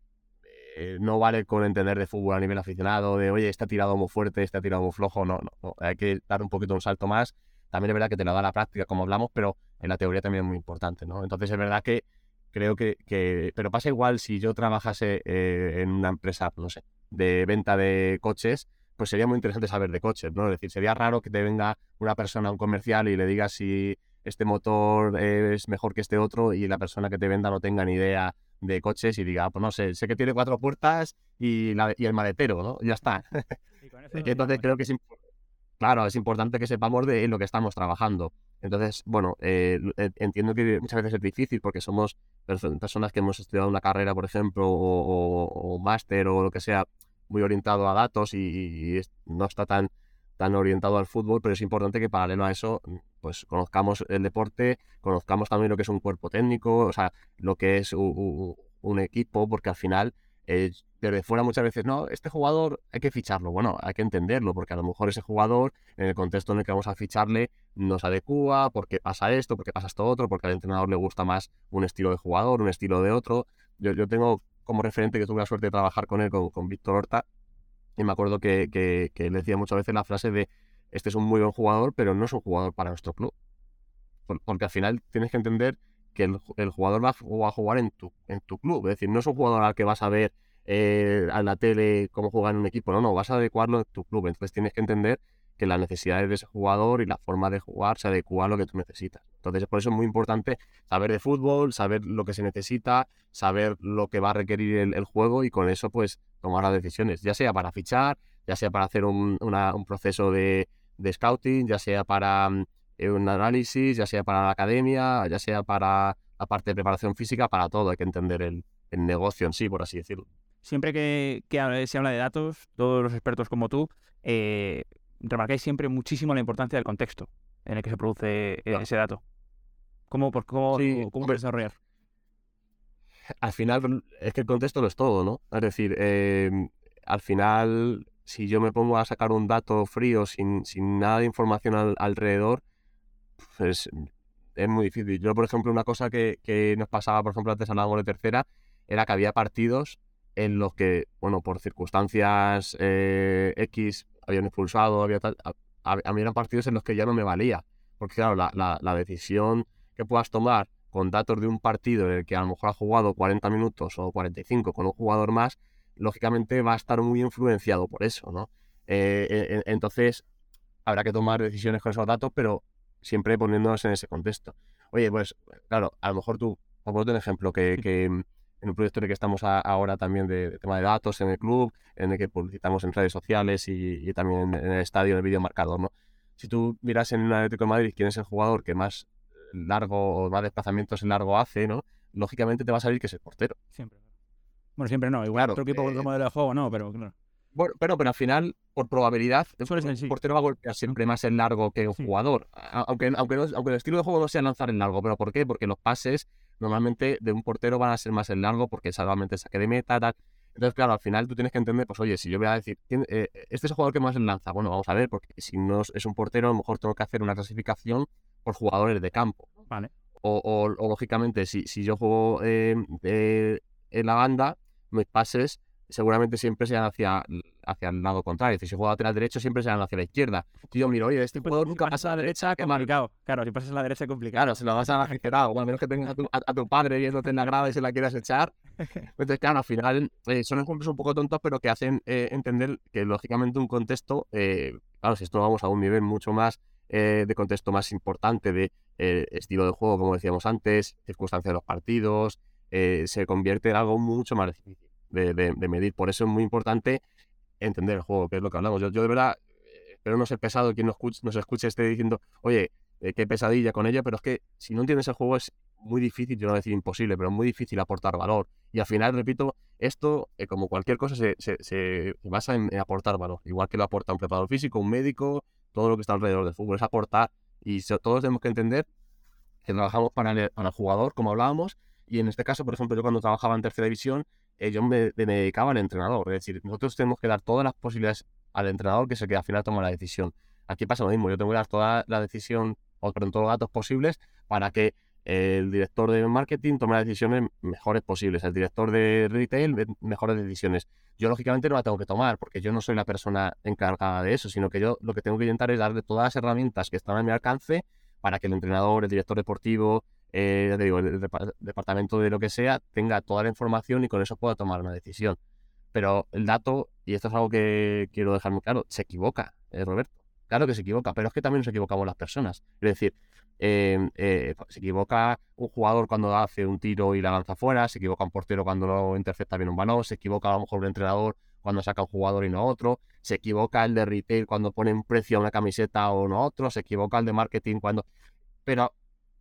Speaker 2: eh, no vale con entender de fútbol a nivel aficionado, de oye, está tirado muy fuerte, está tirado muy flojo, no, no, hay que dar un poquito un salto más. También es verdad que te lo da la práctica, como hablamos, pero en la teoría también es muy importante, ¿no? Entonces es verdad que creo que, que pero pasa igual si yo trabajase en una empresa, no sé, de venta de coches, pues sería muy interesante saber de coches, ¿no? Es decir, sería raro que te venga una persona, un comercial, y le diga si este motor es mejor que este otro y la persona que te venda no tenga ni idea de coches y diga, ah, pues no sé, sé que tiene cuatro puertas y, y el maletero, ¿no? Ya está. <laughs> Entonces creo que es, claro, es importante que sepamos de lo que estamos trabajando. Entonces, bueno, eh, entiendo que muchas veces es difícil porque somos personas que hemos estudiado una carrera, por ejemplo, o, máster o lo que sea, muy orientado a datos y, no está tan, tan orientado al fútbol, pero es importante que paralelo a eso, pues conozcamos el deporte, conozcamos también lo que es un cuerpo técnico, o sea, lo que es un equipo, porque al final eh, desde fuera muchas veces, no, este jugador hay que ficharlo. Bueno, hay que entenderlo, porque a lo mejor ese jugador, en el contexto en el que vamos a ficharle, nos adecua, porque pasa esto, porque pasa esto otro, porque al entrenador le gusta más un estilo de jugador, un estilo de otro. Yo, yo tengo como referente que tuve la suerte de trabajar con él, con, Víctor Horta, y me acuerdo que, que, decía muchas veces la frase de, este es un muy buen jugador, pero no es un jugador para nuestro club. porque al final tienes que entender que el, jugador va, a jugar en tu, en tu club. Es decir, no es un jugador al que vas a ver eh, a la tele cómo juega en un equipo. No, no, vas a adecuarlo en tu club. Entonces tienes que entender que las necesidades de ese jugador y la forma de jugar se adecua a lo que tú necesitas. Entonces, por eso es muy importante saber de fútbol, saber lo que se necesita, saber lo que va a requerir el, juego y con eso, pues, tomar las decisiones, ya sea para fichar, ya sea para hacer un, proceso de, scouting, ya sea para mm, eh, un análisis, ya sea para la academia, ya sea para la parte de preparación física, para todo hay que entender el, negocio en sí, por así decirlo.
Speaker 1: Siempre que, se habla de datos, todos los expertos como tú, eh, remarcáis siempre muchísimo la importancia del contexto en el que se produce eh, ese dato. ¿Cómo, por, cómo, cómo desarrollar?
Speaker 2: Al final, es que el contexto lo es todo, ¿no? Es decir, em, al final, si yo me pongo a sacar un dato frío sin, sin nada de información alrededor, pues es muy difícil. Yo, por ejemplo, una cosa que, que nos pasaba, por ejemplo, antes hablábamos de tercera, era que había partidos en los que, bueno, por circunstancias eh, X habían expulsado, había tal, a, mí eran partidos en los que ya no me valía. Porque, claro, la, la, la, decisión que puedas tomar con datos de un partido en el que a lo mejor ha jugado 40 minutos o 45 con un jugador más, lógicamente va a estar muy influenciado por eso, ¿no? Eh, eh, entonces, habrá que tomar decisiones con esos datos, pero siempre poniéndonos en ese contexto. Oye, pues claro, a lo mejor tú, por ponerte un ejemplo, que, que, en un proyecto en el que estamos ahora también de, tema de datos en el club, en el que publicitamos en redes sociales y, también en, el estadio, en el vídeo marcador, ¿no? Si tú miras en un Atlético de Madrid quién es el jugador que más largo o más desplazamientos en largo hace, ¿no? Lógicamente te va a salir que es el portero.
Speaker 1: Siempre. Bueno, siempre no. Igual otro equipo con otro eh, modelo de juego no, pero claro.
Speaker 2: Bueno, pero, pero al final, por probabilidad, el portero va a golpear siempre más en largo que un jugador. Aunque, aunque, aunque el estilo de juego no sea lanzar en largo. ¿Pero por qué? Porque los pases normalmente de un portero van a ser más en largo porque solamente saque de meta, tal. Entonces, claro, al final tú tienes que entender, pues oye, si yo voy a decir, eh, este es el jugador que más lanza, bueno, vamos a ver, porque si no es un portero, a lo mejor tengo que hacer una clasificación por jugadores de campo.
Speaker 1: Vale.
Speaker 2: O, o, lógicamente, si, si yo juego eh, en la banda, mis pases seguramente siempre sean hacia, hacia el lado contrario. Si juega lateral derecho, siempre sean hacia la izquierda. Y yo miro, oye, este jugador nunca pasa a la derecha, qué
Speaker 1: complicado. Claro, si pasas a la derecha es complicado.
Speaker 2: Claro, se lo vas a la o al menos que tengas a tu, a, tu padre viéndote en la grada y se la quieras echar. <laughs> Entonces, claro, al final eh, son ejemplos un poco tontos, pero que hacen eh, entender que, lógicamente, un contexto, eh, claro, si esto vamos a un nivel mucho más de contexto más importante de estilo de juego, como decíamos antes, circunstancias de los partidos, se convierte en algo mucho más difícil de, medir. Por eso es muy importante entender el juego, que es lo que hablamos. Yo, de verdad eh, espero no ser pesado quien nos escuche, nos escuche esté diciendo, oye, eh, qué pesadilla con ella, pero es que si no entiendes el juego es muy difícil, yo no voy a decir imposible, pero muy difícil aportar valor. Y al final, repito, esto, eh, como cualquier cosa, se, se, basa en, aportar valor. Igual que lo aporta un preparador físico, un médico, todo lo que está alrededor del fútbol, es aportar. Y todos tenemos que entender que trabajamos para el, para el jugador, como hablábamos, y en este caso, por ejemplo, yo cuando trabajaba en tercera división, yo me, dedicaba al entrenador. Es decir, nosotros tenemos que dar todas las posibilidades al entrenador que es el que al final toma la decisión. Aquí pasa lo mismo, yo tengo que dar toda la decisión, o todos los datos posibles para que el director de marketing tome las decisiones mejores posibles, el director de retail mejores decisiones. Yo lógicamente no la tengo que tomar porque yo no soy la persona encargada de eso, sino que yo lo que tengo que intentar es darle todas las herramientas que están a mi alcance para que el entrenador, el director deportivo, eh, digo, el, departamento de lo que sea, tenga toda la información y con eso pueda tomar una decisión. Pero el dato, y esto es algo que quiero dejar muy claro, se equivoca, eh, Roberto. Claro que se equivoca, pero es que también nos equivocamos las personas. Es decir, em, eh, se equivoca un jugador cuando hace un tiro y la lanza fuera, se equivoca un portero cuando no intercepta bien un balón, se equivoca a lo mejor un entrenador cuando saca un jugador y no otro, se equivoca el de retail cuando pone un precio a una camiseta o no otro, se equivoca el de marketing cuando... Pero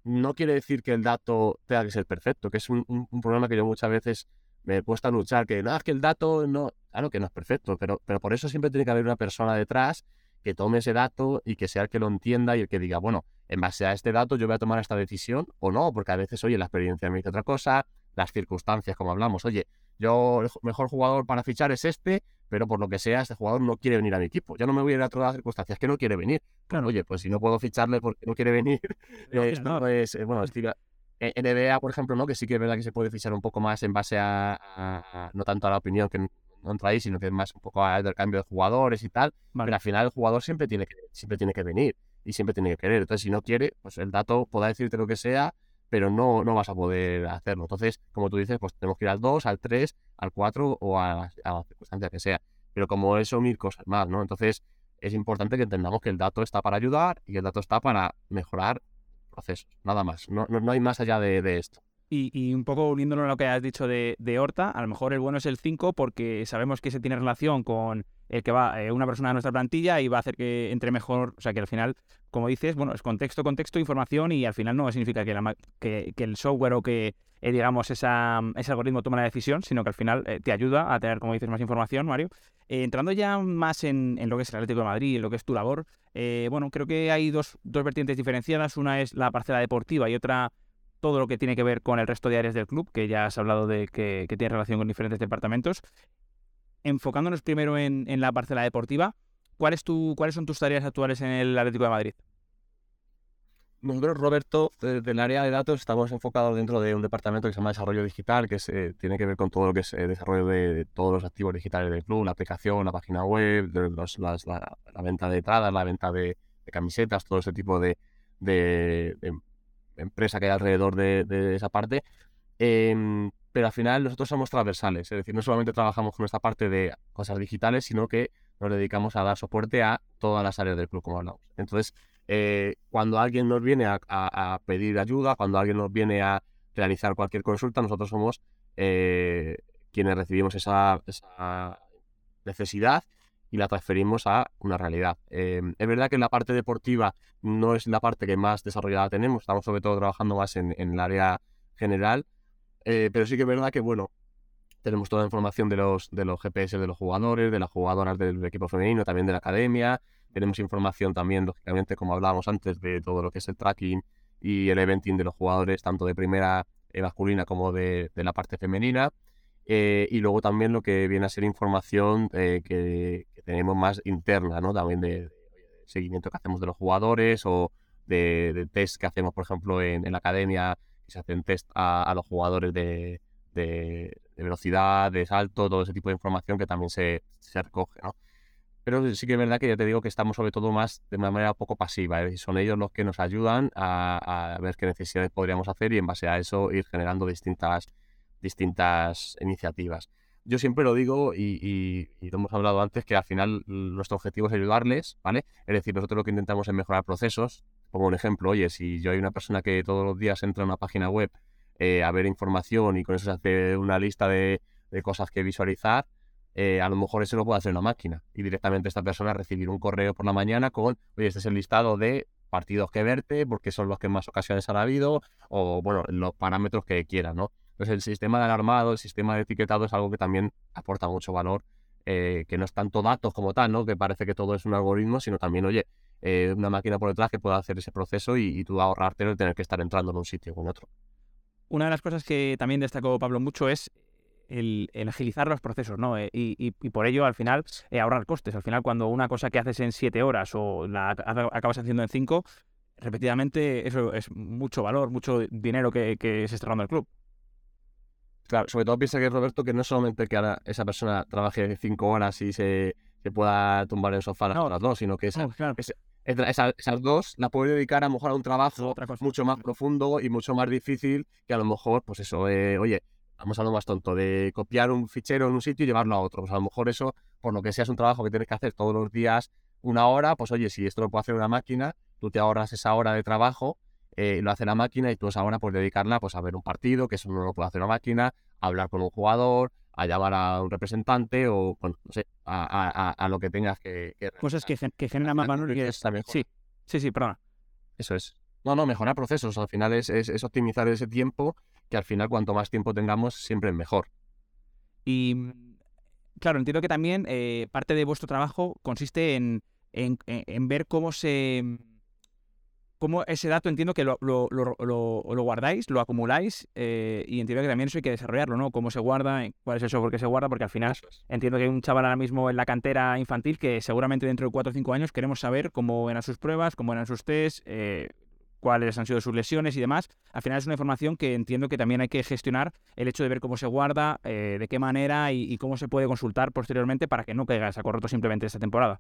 Speaker 2: no quiere decir que el dato tenga que ser perfecto, que es un, problema que yo muchas veces me he puesto a luchar, que no, es que el dato no, claro que no es perfecto, pero, pero por eso siempre tiene que haber una persona detrás que tome ese dato y que sea el que lo entienda y el que diga, bueno, en base a este dato yo voy a tomar esta decisión o no, porque a veces, oye, la experiencia me dice otra cosa, las circunstancias, como hablamos, oye, yo el mejor jugador para fichar es este, pero por lo que sea, este jugador no quiere venir a mi equipo. Ya no me voy a ir a otras circunstancias que no quiere venir. Claro. Oye, pues si no puedo ficharle porque no quiere venir, <laughs> eh, pues, eh, bueno, NBA, por ejemplo, ¿no? Que sí que es verdad que se puede fichar un poco más en base a, no tanto a la opinión que no ahí, sino que es más un poco al cambio de jugadores y tal. Pero al final el jugador siempre tiene que, siempre tiene que venir y siempre tiene que querer. Entonces, si no quiere, pues el dato podrá decirte lo que sea, pero no, no vas a poder hacerlo. Entonces, como tú dices, pues tenemos que ir al 2, al 3, al 4 o a, la circunstancia que sea. Pero como eso, mil cosas más, ¿no? Entonces, es importante que entendamos que el dato está para ayudar y el dato está para mejorar procesos, nada más. No, no, hay más allá de, esto.
Speaker 1: Y, un poco uniéndolo a lo que has dicho de, de, Horta, a lo mejor el bueno es el 5 porque sabemos que se tiene relación con el que va eh, una persona de nuestra plantilla y va a hacer que entre mejor, o sea que al final, como dices, bueno, es contexto, contexto, información y al final no significa que, la, que, el software o que, eh, digamos, esa, ese algoritmo tome la decisión, sino que al final eh, te ayuda a tener, como dices, más información, Mario. entrando ya más en, lo que es el Atlético de Madrid, en lo que es tu labor, bueno, creo que hay dos, dos vertientes diferenciadas. Una es la parcela deportiva y otra todo lo que tiene que ver con el resto de áreas del club, que ya has hablado de que tiene relación con diferentes departamentos enfocándonos primero en, la parcela deportiva, ¿cuál tu, ¿cuáles son tus tareas actuales en el Atlético de Madrid?
Speaker 2: Nosotros, Roberto, desde el área de datos estamos enfocados dentro de un departamento que se llama Desarrollo Digital, que eh, tiene que ver con todo lo que es el eh, desarrollo de, todos los activos digitales del club, la aplicación, la página web, la, venta de entradas, la venta de, camisetas, todo ese tipo de, empresa que hay alrededor de, esa parte. Em, pero al final nosotros somos transversales, es decir, no solamente trabajamos con esta parte de cosas digitales, sino que nos dedicamos a dar soporte a todas las áreas del club, como hablamos. Entonces, eh, cuando alguien nos viene a, pedir ayuda, cuando alguien nos viene a realizar cualquier consulta, nosotros somos eh, quienes recibimos esa, necesidad y la transferimos a una realidad. Eh, es verdad que la parte deportiva no es la parte que más desarrollada tenemos, estamos sobre todo trabajando más en el área general, eh, pero sí que es verdad que, bueno, tenemos toda la información de los, de los GPS de los jugadores, de las jugadoras del equipo femenino, también de la academia. Tenemos información también, lógicamente, como hablábamos antes, de todo lo que es el tracking y el eventing de los jugadores, tanto de primera eh, masculina como de, la parte femenina. Eh, y luego también lo que viene a ser información que, tenemos más interna, ¿no? También de, seguimiento que hacemos de los jugadores o de, test que hacemos, por ejemplo, en la academia se hacen test a, los jugadores de, velocidad, de salto, todo ese tipo de información que también se, recoge, ¿no? Pero sí que es verdad que ya te digo que estamos sobre todo más de una manera poco pasiva, ¿eh? son ellos los que nos ayudan a, ver qué necesidades podríamos hacer y en base a eso ir generando distintas, distintas iniciativas. Yo siempre lo digo y, lo hemos hablado antes, que al final nuestro objetivo es ayudarles, ¿vale? Es decir, nosotros lo que intentamos es mejorar procesos, como un ejemplo, oye, si yo hay una persona que todos los días entra a una página web eh, a ver información y con eso se hace una lista de, cosas que visualizar, eh, a lo mejor eso lo puede hacer una máquina y directamente esta persona recibir un correo por la mañana con, oye, este es el listado de partidos que verte, porque son los que más ocasiones han habido, o bueno, los parámetros que quieras, ¿no? Entonces el sistema de alarmado, el sistema de etiquetado es algo que también aporta mucho valor, eh, que no es tanto datos como tal, ¿no? Que parece que todo es un algoritmo, sino también, oye, eh, una máquina por detrás que pueda hacer ese proceso y, tú ahorrarte el tener que estar entrando en un sitio o en otro.
Speaker 1: Una de las cosas que también destacó Pablo mucho es el, agilizar los procesos, ¿no? Eh, y, por ello, al final, eh, ahorrar costes. Al final, cuando una cosa que haces en siete horas o la acabas haciendo en cinco, repetidamente eso es mucho valor, mucho dinero que, se está dando el club.
Speaker 2: Claro, sobre todo piensa que Roberto que no es solamente que ahora esa persona trabaje cinco horas y se se pueda tumbar en el sofá las dos, sino que esa, esas dos la puede dedicar a lo mejor a un trabajo mucho más profundo y mucho más difícil que a lo mejor, pues eso, eh, oye, vamos a lo más tonto, de copiar un fichero en un sitio y llevarlo a otro. Pues a lo mejor eso, por lo que sea, es un trabajo que tienes que hacer todos los días una hora, pues oye, si esto lo puede hacer una máquina, tú te ahorras esa hora de trabajo, eh, lo hace la máquina y tú esa hora puedes dedicarla pues, a ver un partido, que eso no lo puede hacer una máquina, a hablar con un jugador, a llamar a un representante o, bueno, no sé, a, lo que tengas que...
Speaker 1: Cosas que, que generan más valor y Sí, sí, sí, perdona.
Speaker 2: Eso es. No, no, mejorar procesos. Al final es, es, optimizar ese tiempo, que al final cuanto más tiempo tengamos, siempre es mejor.
Speaker 1: Y mm, claro, entiendo que también eh, parte de vuestro trabajo consiste en, en, en ver cómo se cómo ese dato entiendo que lo, lo, lo, guardáis, lo acumuláis eh, y entiendo que también eso hay que desarrollarlo, ¿no? Cómo se guarda, cuál es el software que se guarda, porque al final entiendo que hay un chaval ahora mismo en la cantera infantil que seguramente dentro de 4 o 5 años queremos saber cómo eran sus pruebas, cómo eran sus test, eh, cuáles han sido sus lesiones y demás. Al final es una información que entiendo que también hay que gestionar el hecho de ver cómo se guarda, eh, de qué manera y, y, cómo se puede consultar posteriormente para que no caiga esa correcto simplemente esta temporada.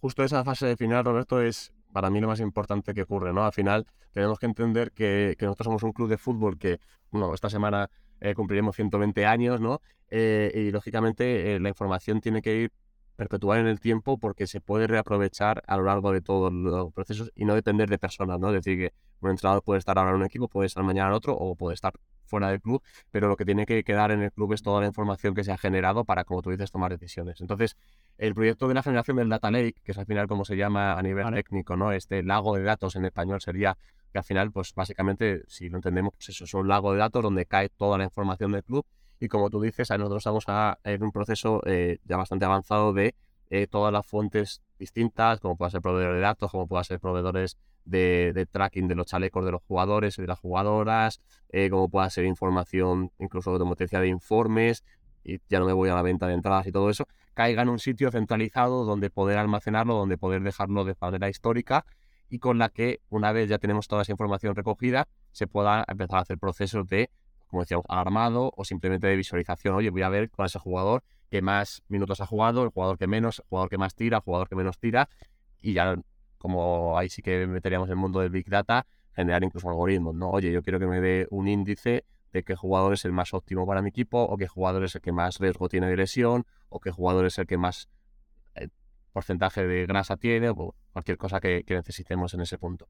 Speaker 2: Justo esa fase de final, Roberto, es para mí lo más importante que ocurre, ¿no? Al final tenemos que entender que, nosotros somos un club de fútbol que, bueno, esta semana eh, cumpliremos 120 años, ¿no? Eh, y lógicamente eh, la información tiene que ir perpetuar en el tiempo porque se puede reaprovechar a lo largo de todos los procesos y no depender de personas, ¿no? Es decir, que un entrenador puede estar ahora en un equipo, puede estar mañana en otro o puede estar fuera del club, pero lo que tiene que quedar en el club es toda la información que se ha generado para, como tú dices, tomar decisiones. Entonces, el proyecto de la generación del Data Lake, que es al final como se llama a nivel técnico, ¿no? Este lago de datos en español sería que al final, pues básicamente, si lo entendemos, pues eso es un lago de datos donde cae toda la información del club y como tú dices, nosotros estamos en un proceso eh, ya bastante avanzado de eh, todas las fuentes distintas, como pueda ser proveedor de datos, como pueda ser proveedores de, tracking de los chalecos de los jugadores y de las jugadoras, eh, como pueda ser información incluso de potencia de informes, y ya no me voy a la venta de entradas y todo eso, caiga en un sitio centralizado donde poder almacenarlo, donde poder dejarlo de manera histórica y con la que una vez ya tenemos toda esa información recogida, se pueda empezar a hacer procesos de, como decíamos, armado o simplemente de visualización. Oye, voy a ver cuál es el jugador que más minutos ha jugado, el jugador que menos, el jugador que más tira, el jugador que menos tira, y ya como ahí sí que meteríamos el mundo del Big Data, generar incluso algoritmos, ¿no? Oye, yo quiero que me dé un índice de qué jugador es el más óptimo para mi equipo, o qué jugador es el que más riesgo tiene de lesión, o qué jugador es el que más eh, porcentaje de grasa tiene, o cualquier cosa que, necesitemos en ese punto.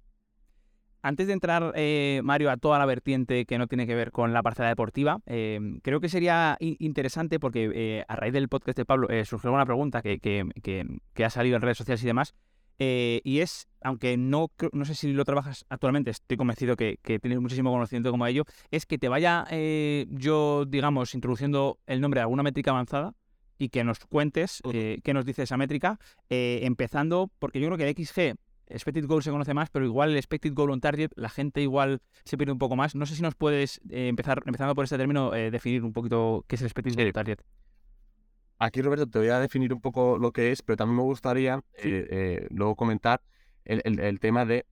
Speaker 1: Antes de entrar, eh, Mario, a toda la vertiente que no tiene que ver con la parcela deportiva, eh, creo que sería interesante porque a raíz del podcast de Pablo surgió una pregunta que, que, ha salido en redes sociales y demás, eh, y es, aunque no, no sé si lo trabajas actualmente, estoy convencido que, tienes muchísimo conocimiento como ello, es que te vaya eh, yo, digamos, introduciendo el nombre de alguna métrica avanzada y que nos cuentes eh, qué nos dice esa métrica, empezando, porque yo creo que el XG, expected goal se conoce más, pero igual el expected goal on target, la gente igual se pierde un poco más. No sé si nos puedes empezar, empezando por este término, definir un poquito qué es el expected goal on target.
Speaker 2: Aquí, Roberto, te voy a definir un poco lo que es, pero también me gustaría eh, eh, luego comentar el, tema de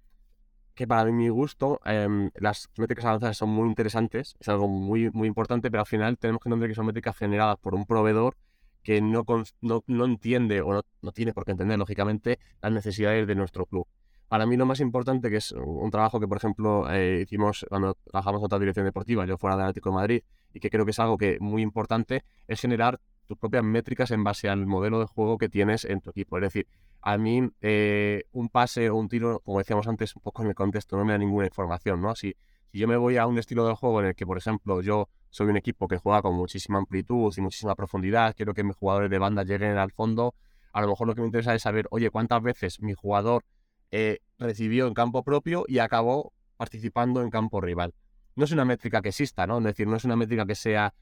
Speaker 2: que para mi gusto em, las métricas avanzadas son muy interesantes, es algo muy, muy importante, pero al final tenemos que entender que son métricas generadas por un proveedor que no, no, entiende o no, tiene por qué entender, lógicamente, las necesidades de nuestro club. Para mí lo más importante, que es un trabajo que, por ejemplo, eh, hicimos cuando trabajamos en otra dirección deportiva, yo fuera del Atlético de Madrid, y que creo que es algo que muy importante, es generar tus propias métricas en base al modelo de juego que tienes en tu equipo. Es decir, a mí eh, un pase o un tiro, como decíamos antes, un poco en el contexto, no me da ninguna información, ¿no? Si, si yo me voy a un estilo de juego en el que, por ejemplo, yo soy un equipo que juega con muchísima amplitud y muchísima profundidad, quiero que mis jugadores de banda lleguen al fondo, a lo mejor lo que me interesa es saber, oye, cuántas veces mi jugador eh, recibió en campo propio y acabó participando en campo rival. No es una métrica que exista, ¿no? Es decir, no es una métrica que sea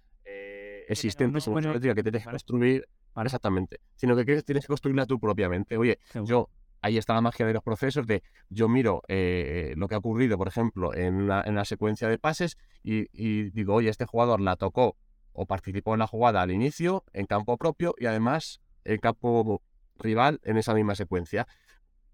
Speaker 2: existente, es una que tienes que construir exactamente, sino que tienes que construirla tú propiamente. Oye, yo, ahí está la magia de los procesos de yo miro eh, lo que ha ocurrido, por ejemplo, en una, en la secuencia de pases y, digo, oye, este jugador la tocó o participó en la jugada al inicio, en campo propio y además en campo rival en esa misma secuencia.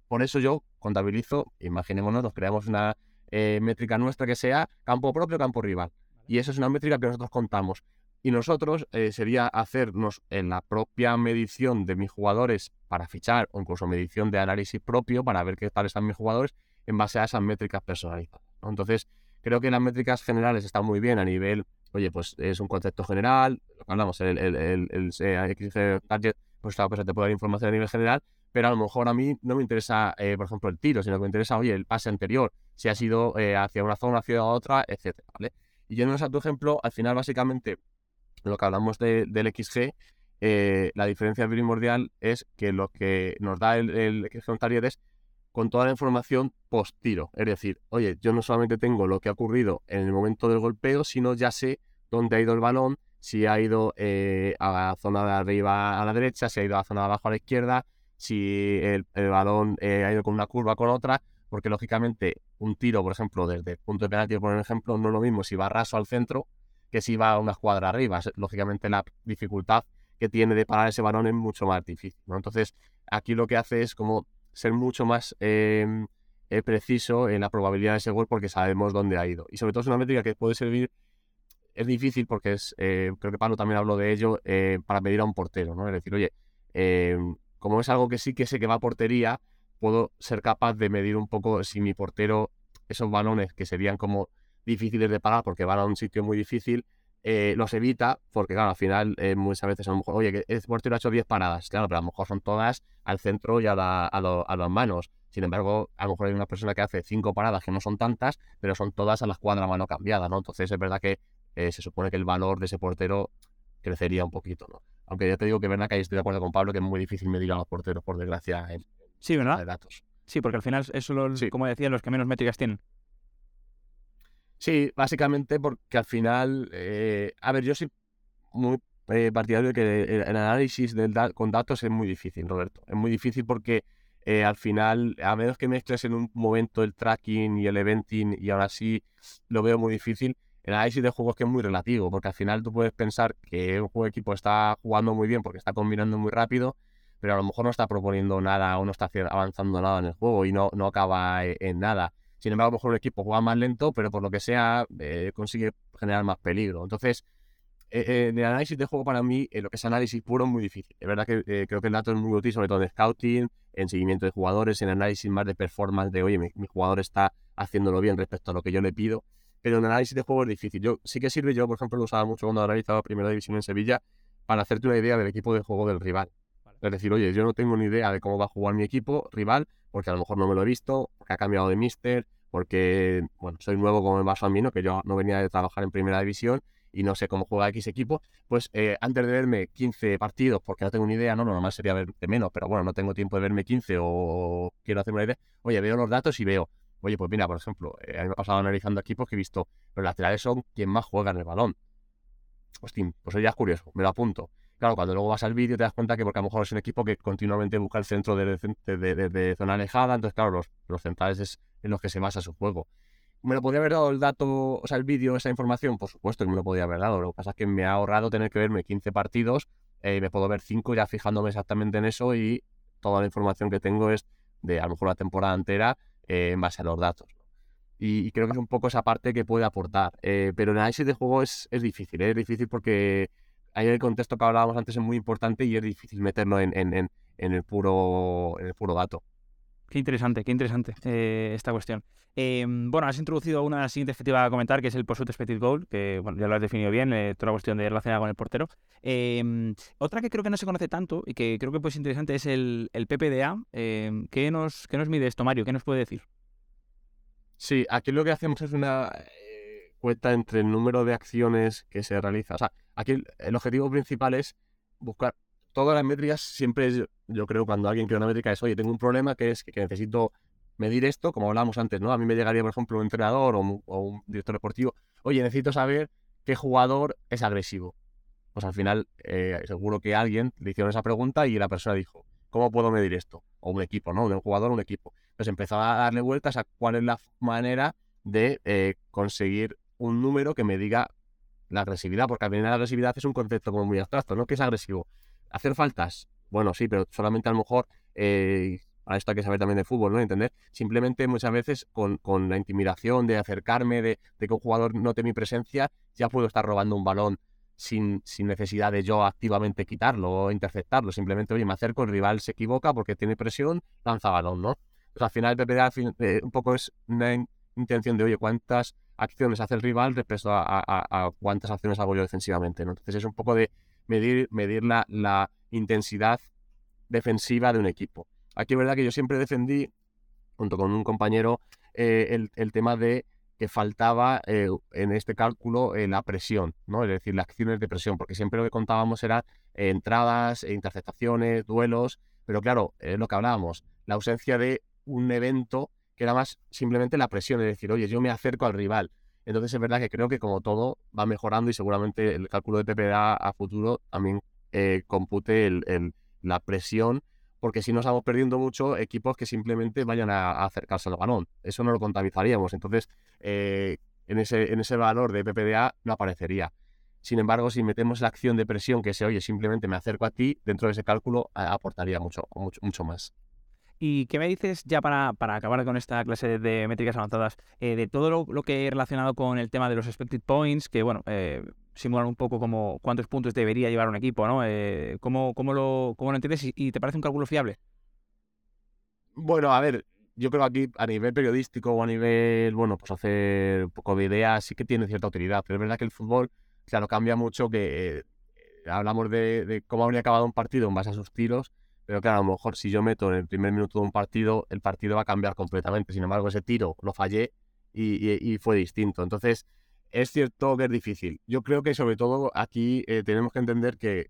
Speaker 2: Por eso yo contabilizo, imaginémonos, nos creamos una eh, métrica nuestra que sea campo propio, campo rival. Y eso es una métrica que nosotros contamos. Y nosotros eh, sería hacernos en la propia medición de mis jugadores para fichar o incluso medición de análisis propio para ver qué tal están mis jugadores en base a esas métricas personalizadas. Entonces, creo que las métricas generales están muy bien a nivel, oye, pues es un concepto general, lo que hablamos, el, el, el, target pues claro, pues te puede dar información a nivel general, pero a lo mejor a mí no me interesa, eh, por ejemplo, el tiro, sino que me interesa, oye, el pase anterior, si ha sido eh, hacia una zona, hacia otra, etcétera, ¿vale? Y yéndonos a tu ejemplo, al final, básicamente, lo que hablamos del XG, eh, la diferencia primordial es que lo que nos da el, el XG Ontario es con toda la información post tiro. Es decir, oye, yo no solamente tengo lo que ha ocurrido en el momento del golpeo, sino ya sé dónde ha ido el balón, si ha ido a la zona de arriba a la derecha, si ha ido a la zona de abajo a la izquierda, si el, balón eh, ha ido con una curva con otra, porque lógicamente un tiro, por ejemplo, desde el punto de penalti, por ejemplo, no es lo mismo si va raso al centro que si va a una escuadra arriba. Lógicamente la dificultad que tiene de parar ese balón es mucho más difícil. Entonces, aquí lo que hace es como ser mucho más em, eh, preciso en la probabilidad de ese gol porque sabemos dónde ha ido. Y sobre todo es una métrica que puede servir, es difícil porque es, eh, creo que Pablo también habló de ello, para medir a un portero, ¿no? Es decir, oye, como es algo que sí que sé que va a portería, puedo ser capaz de medir un poco si mi portero, esos balones que serían como difíciles de parar porque van a un sitio muy difícil, eh, los evita, porque claro, al final eh, muchas veces a lo mejor, oye, que el portero ha hecho 10 paradas, claro, pero a lo mejor son todas al centro y a, a, las manos. Sin embargo, a lo mejor hay una persona que hace 5 paradas que no son tantas, pero son todas a la escuadra mano cambiada, ¿no? Entonces es verdad que eh, se supone que el valor de ese portero crecería un poquito, ¿no? Aunque ya te digo que verdad que ahí estoy de acuerdo con Pablo que es muy difícil medir a los porteros, por desgracia, en,
Speaker 1: sí, ¿verdad?
Speaker 2: de datos.
Speaker 1: Sí, porque al final eso, como decía, los que menos métricas tienen.
Speaker 2: Sí, básicamente porque al final, eh, a ver, yo soy muy eh, partidario de que el, análisis del con datos es muy difícil, Roberto. Es muy difícil porque eh, al final, a menos que mezcles en un momento el tracking y el eventing y ahora sí lo veo muy difícil, el análisis de juegos que es muy relativo, porque al final tú puedes pensar que un juego de equipo está jugando muy bien porque está combinando muy rápido, pero a lo mejor no está proponiendo nada o no está avanzando nada en el juego y no, no acaba e, en nada. Sin embargo, a lo mejor el equipo juega más lento, pero por lo que sea eh, consigue generar más peligro. Entonces, eh, eh, en el análisis de juego para mí, lo que es análisis puro es muy difícil. Es verdad que creo que el dato es muy útil, sobre todo en scouting, en seguimiento de jugadores, en análisis más de performance, de oye, mi, mi jugador está haciéndolo bien respecto a lo que yo le pido pero en análisis de juego es difícil. Yo sí que sirve, yo por ejemplo lo usaba mucho cuando analizaba Primera División en Sevilla para hacerte una idea del equipo de juego del rival. Es decir, oye, yo no tengo ni idea de cómo va a jugar mi equipo rival, porque a lo mejor no me lo he visto, porque ha cambiado de mister, porque, bueno, soy nuevo como me pasó a mí, ¿no? que yo no venía de trabajar en Primera División y no sé cómo juega X equipo, pues eh, antes de verme 15 partidos, porque no tengo ni idea, no, no, normal sería verte menos, pero bueno, no tengo tiempo de verme 15 o quiero hacerme una idea, oye, veo los datos y veo, Oye, pues mira, por ejemplo, eh, a mí me ha pasado analizando equipos que he visto, los laterales son quien más juega en el balón. Hostia, pues eso ya es curioso, me lo apunto. Claro, cuando luego vas al vídeo te das cuenta que porque a lo mejor es un equipo que continuamente busca el centro de, de, zona alejada, entonces claro, los, centrales es en los que se basa su juego. ¿Me lo podría haber dado el dato, o sea, el vídeo, esa información? Por supuesto que me lo podría haber dado. Lo que pasa es que me ha ahorrado tener que verme 15 partidos, eh, me puedo ver 5 ya fijándome exactamente en eso y toda la información que tengo es de a lo mejor la temporada entera eh, en base a los datos. Y, creo que es un poco esa parte que puede aportar. Eh, pero el análisis de juego es, es difícil, ¿eh? es difícil porque ahí el contexto que hablábamos antes es muy importante y es difícil meterlo en, en, en, el, puro, en el puro dato.
Speaker 1: Qué interesante, qué interesante esta cuestión. bueno, has introducido una siguiente que te iba a comentar, que es el post expected goal, que bueno, ya lo has definido bien, toda la cuestión de relacionada con el portero. otra que creo que no se conoce tanto y que creo que puede ser interesante es el, el PPDA. ¿qué, nos, ¿Qué nos mide esto, Mario? ¿Qué nos puede decir?
Speaker 2: Sí, aquí lo que hacemos es una eh, cuenta entre el número de acciones que se realiza. O sea, aquí el, objetivo principal es buscar todas las métricas. Siempre es, yo creo, cuando alguien crea una métrica es, oye, tengo un problema que es que, necesito medir esto, como hablábamos antes, ¿no? A mí me llegaría, por ejemplo, un entrenador o un, director deportivo, oye, necesito saber qué jugador es agresivo. Pues al final, eh, seguro que alguien le hicieron esa pregunta y la persona dijo, ¿cómo puedo medir esto? O un equipo, ¿no? Un jugador, un equipo. Pues empezó a darle vueltas a cuál es la manera de eh, conseguir un número que me diga la agresividad, porque al final la agresividad es un concepto como muy abstracto, ¿no? ¿Qué es agresivo? ¿Hacer faltas? Bueno, sí, pero solamente a lo mejor, eh, para esto hay que saber también de fútbol, ¿no? Entender, simplemente muchas veces con, con la intimidación de acercarme, de, que un jugador note mi presencia, ya puedo estar robando un balón sin, sin necesidad de yo activamente quitarlo o interceptarlo, simplemente, oye, me acerco, el rival se equivoca porque tiene presión, lanza balón, ¿no? al final el PPDA eh, un poco es una intención de, oye, cuántas acciones hace el rival respecto a, cuántas acciones hago yo defensivamente. Entonces es un poco de medir, medir la, intensidad defensiva de un equipo. Aquí es verdad que yo siempre defendí, junto con un compañero, eh, el, tema de que faltaba eh, en este cálculo eh, la presión, ¿no? Es decir, las acciones de presión, porque siempre lo que contábamos era entradas, interceptaciones, duelos, pero claro, es lo que hablábamos, la ausencia de un evento era más simplemente la presión, es decir, oye, yo me acerco al rival. Entonces es verdad que creo que como todo va mejorando y seguramente el cálculo de PPA a futuro también compute la presión porque si nos estamos perdiendo mucho equipos que simplemente vayan a, acercarse al balón. Eso no lo contabilizaríamos. Entonces, eh, en, ese, en ese valor de PPDA no aparecería. Sin embargo, si metemos la acción de presión que se oye, simplemente me acerco a ti, dentro de ese cálculo aportaría mucho, mucho, mucho más.
Speaker 1: ¿Y qué me dices ya para, para acabar con esta clase de métricas avanzadas, eh, de todo lo, que he relacionado con el tema de los expected points, que bueno, eh, simulan un poco como cuántos puntos debería llevar un equipo, ¿no? Eh, ¿cómo, lo, ¿Cómo lo entiendes y, te parece un cálculo fiable?
Speaker 2: Bueno, a ver, yo creo aquí a nivel periodístico o a nivel, bueno, pues hacer un poco de ideas sí que tiene cierta utilidad, pero es verdad que el fútbol, claro, cambia mucho que hablamos de, de, cómo habría acabado un partido en base a sus tiros pero claro, a lo mejor si yo meto en el primer minuto de un partido, el partido va a cambiar completamente. Sin embargo, ese tiro lo fallé y, fue distinto. Entonces, es cierto que es difícil. Yo creo que sobre todo aquí eh, tenemos que entender que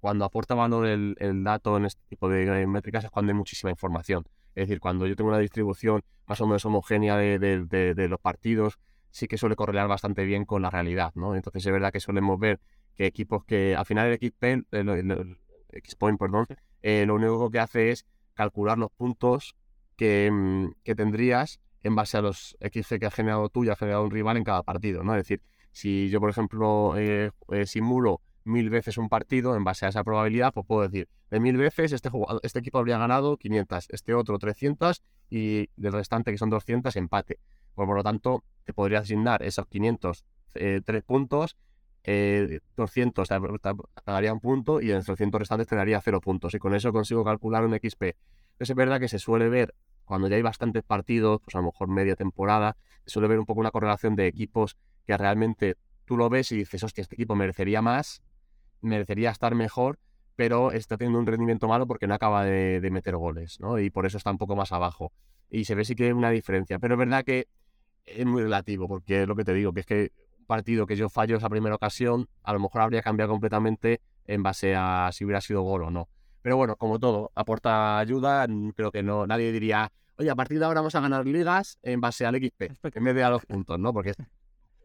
Speaker 2: cuando aporta valor el, dato en este tipo de métricas es cuando hay muchísima información. Es decir, cuando yo tengo una distribución más o menos homogénea de, los partidos, sí que suele correlar bastante bien con la realidad, ¿no? Entonces es verdad que solemos ver que equipos que al final el equipo, el, X-Point, perdón, eh, lo único que hace es calcular los puntos que, mm, que, tendrías en base a los XC que ha generado tú y ha generado un rival en cada partido, ¿no? Es decir, si yo, por ejemplo, eh, eh, simulo mil veces un partido en base a esa probabilidad, pues puedo decir, de mil veces este, este equipo habría ganado 500, este otro 300 y del restante, que son 200, empate. Pues, por lo tanto, te podría asignar esos 500 tres puntos 200 te, daría un punto y en los 300 restantes te daría 0 puntos. Y con eso consigo calcular un XP. es verdad que se suele ver, cuando ya hay bastantes partidos, pues a lo mejor media temporada, se suele ver un poco una correlación de equipos que realmente tú lo ves y dices, hostia, este equipo merecería más, merecería estar mejor, pero está teniendo un rendimiento malo porque no acaba de, de meter goles, ¿no? Y por eso está un poco más abajo. Y se ve sí que hay una diferencia. Pero es verdad que es muy relativo, porque es lo que te digo, que es que partido que yo fallo esa primera ocasión, a lo mejor habría cambiado completamente en base a si hubiera sido gol o no. Pero bueno, como todo, aporta ayuda. Creo que no, nadie diría, oye, a partir de ahora vamos a ganar ligas en base al XP, en vez de a los puntos, ¿no? Porque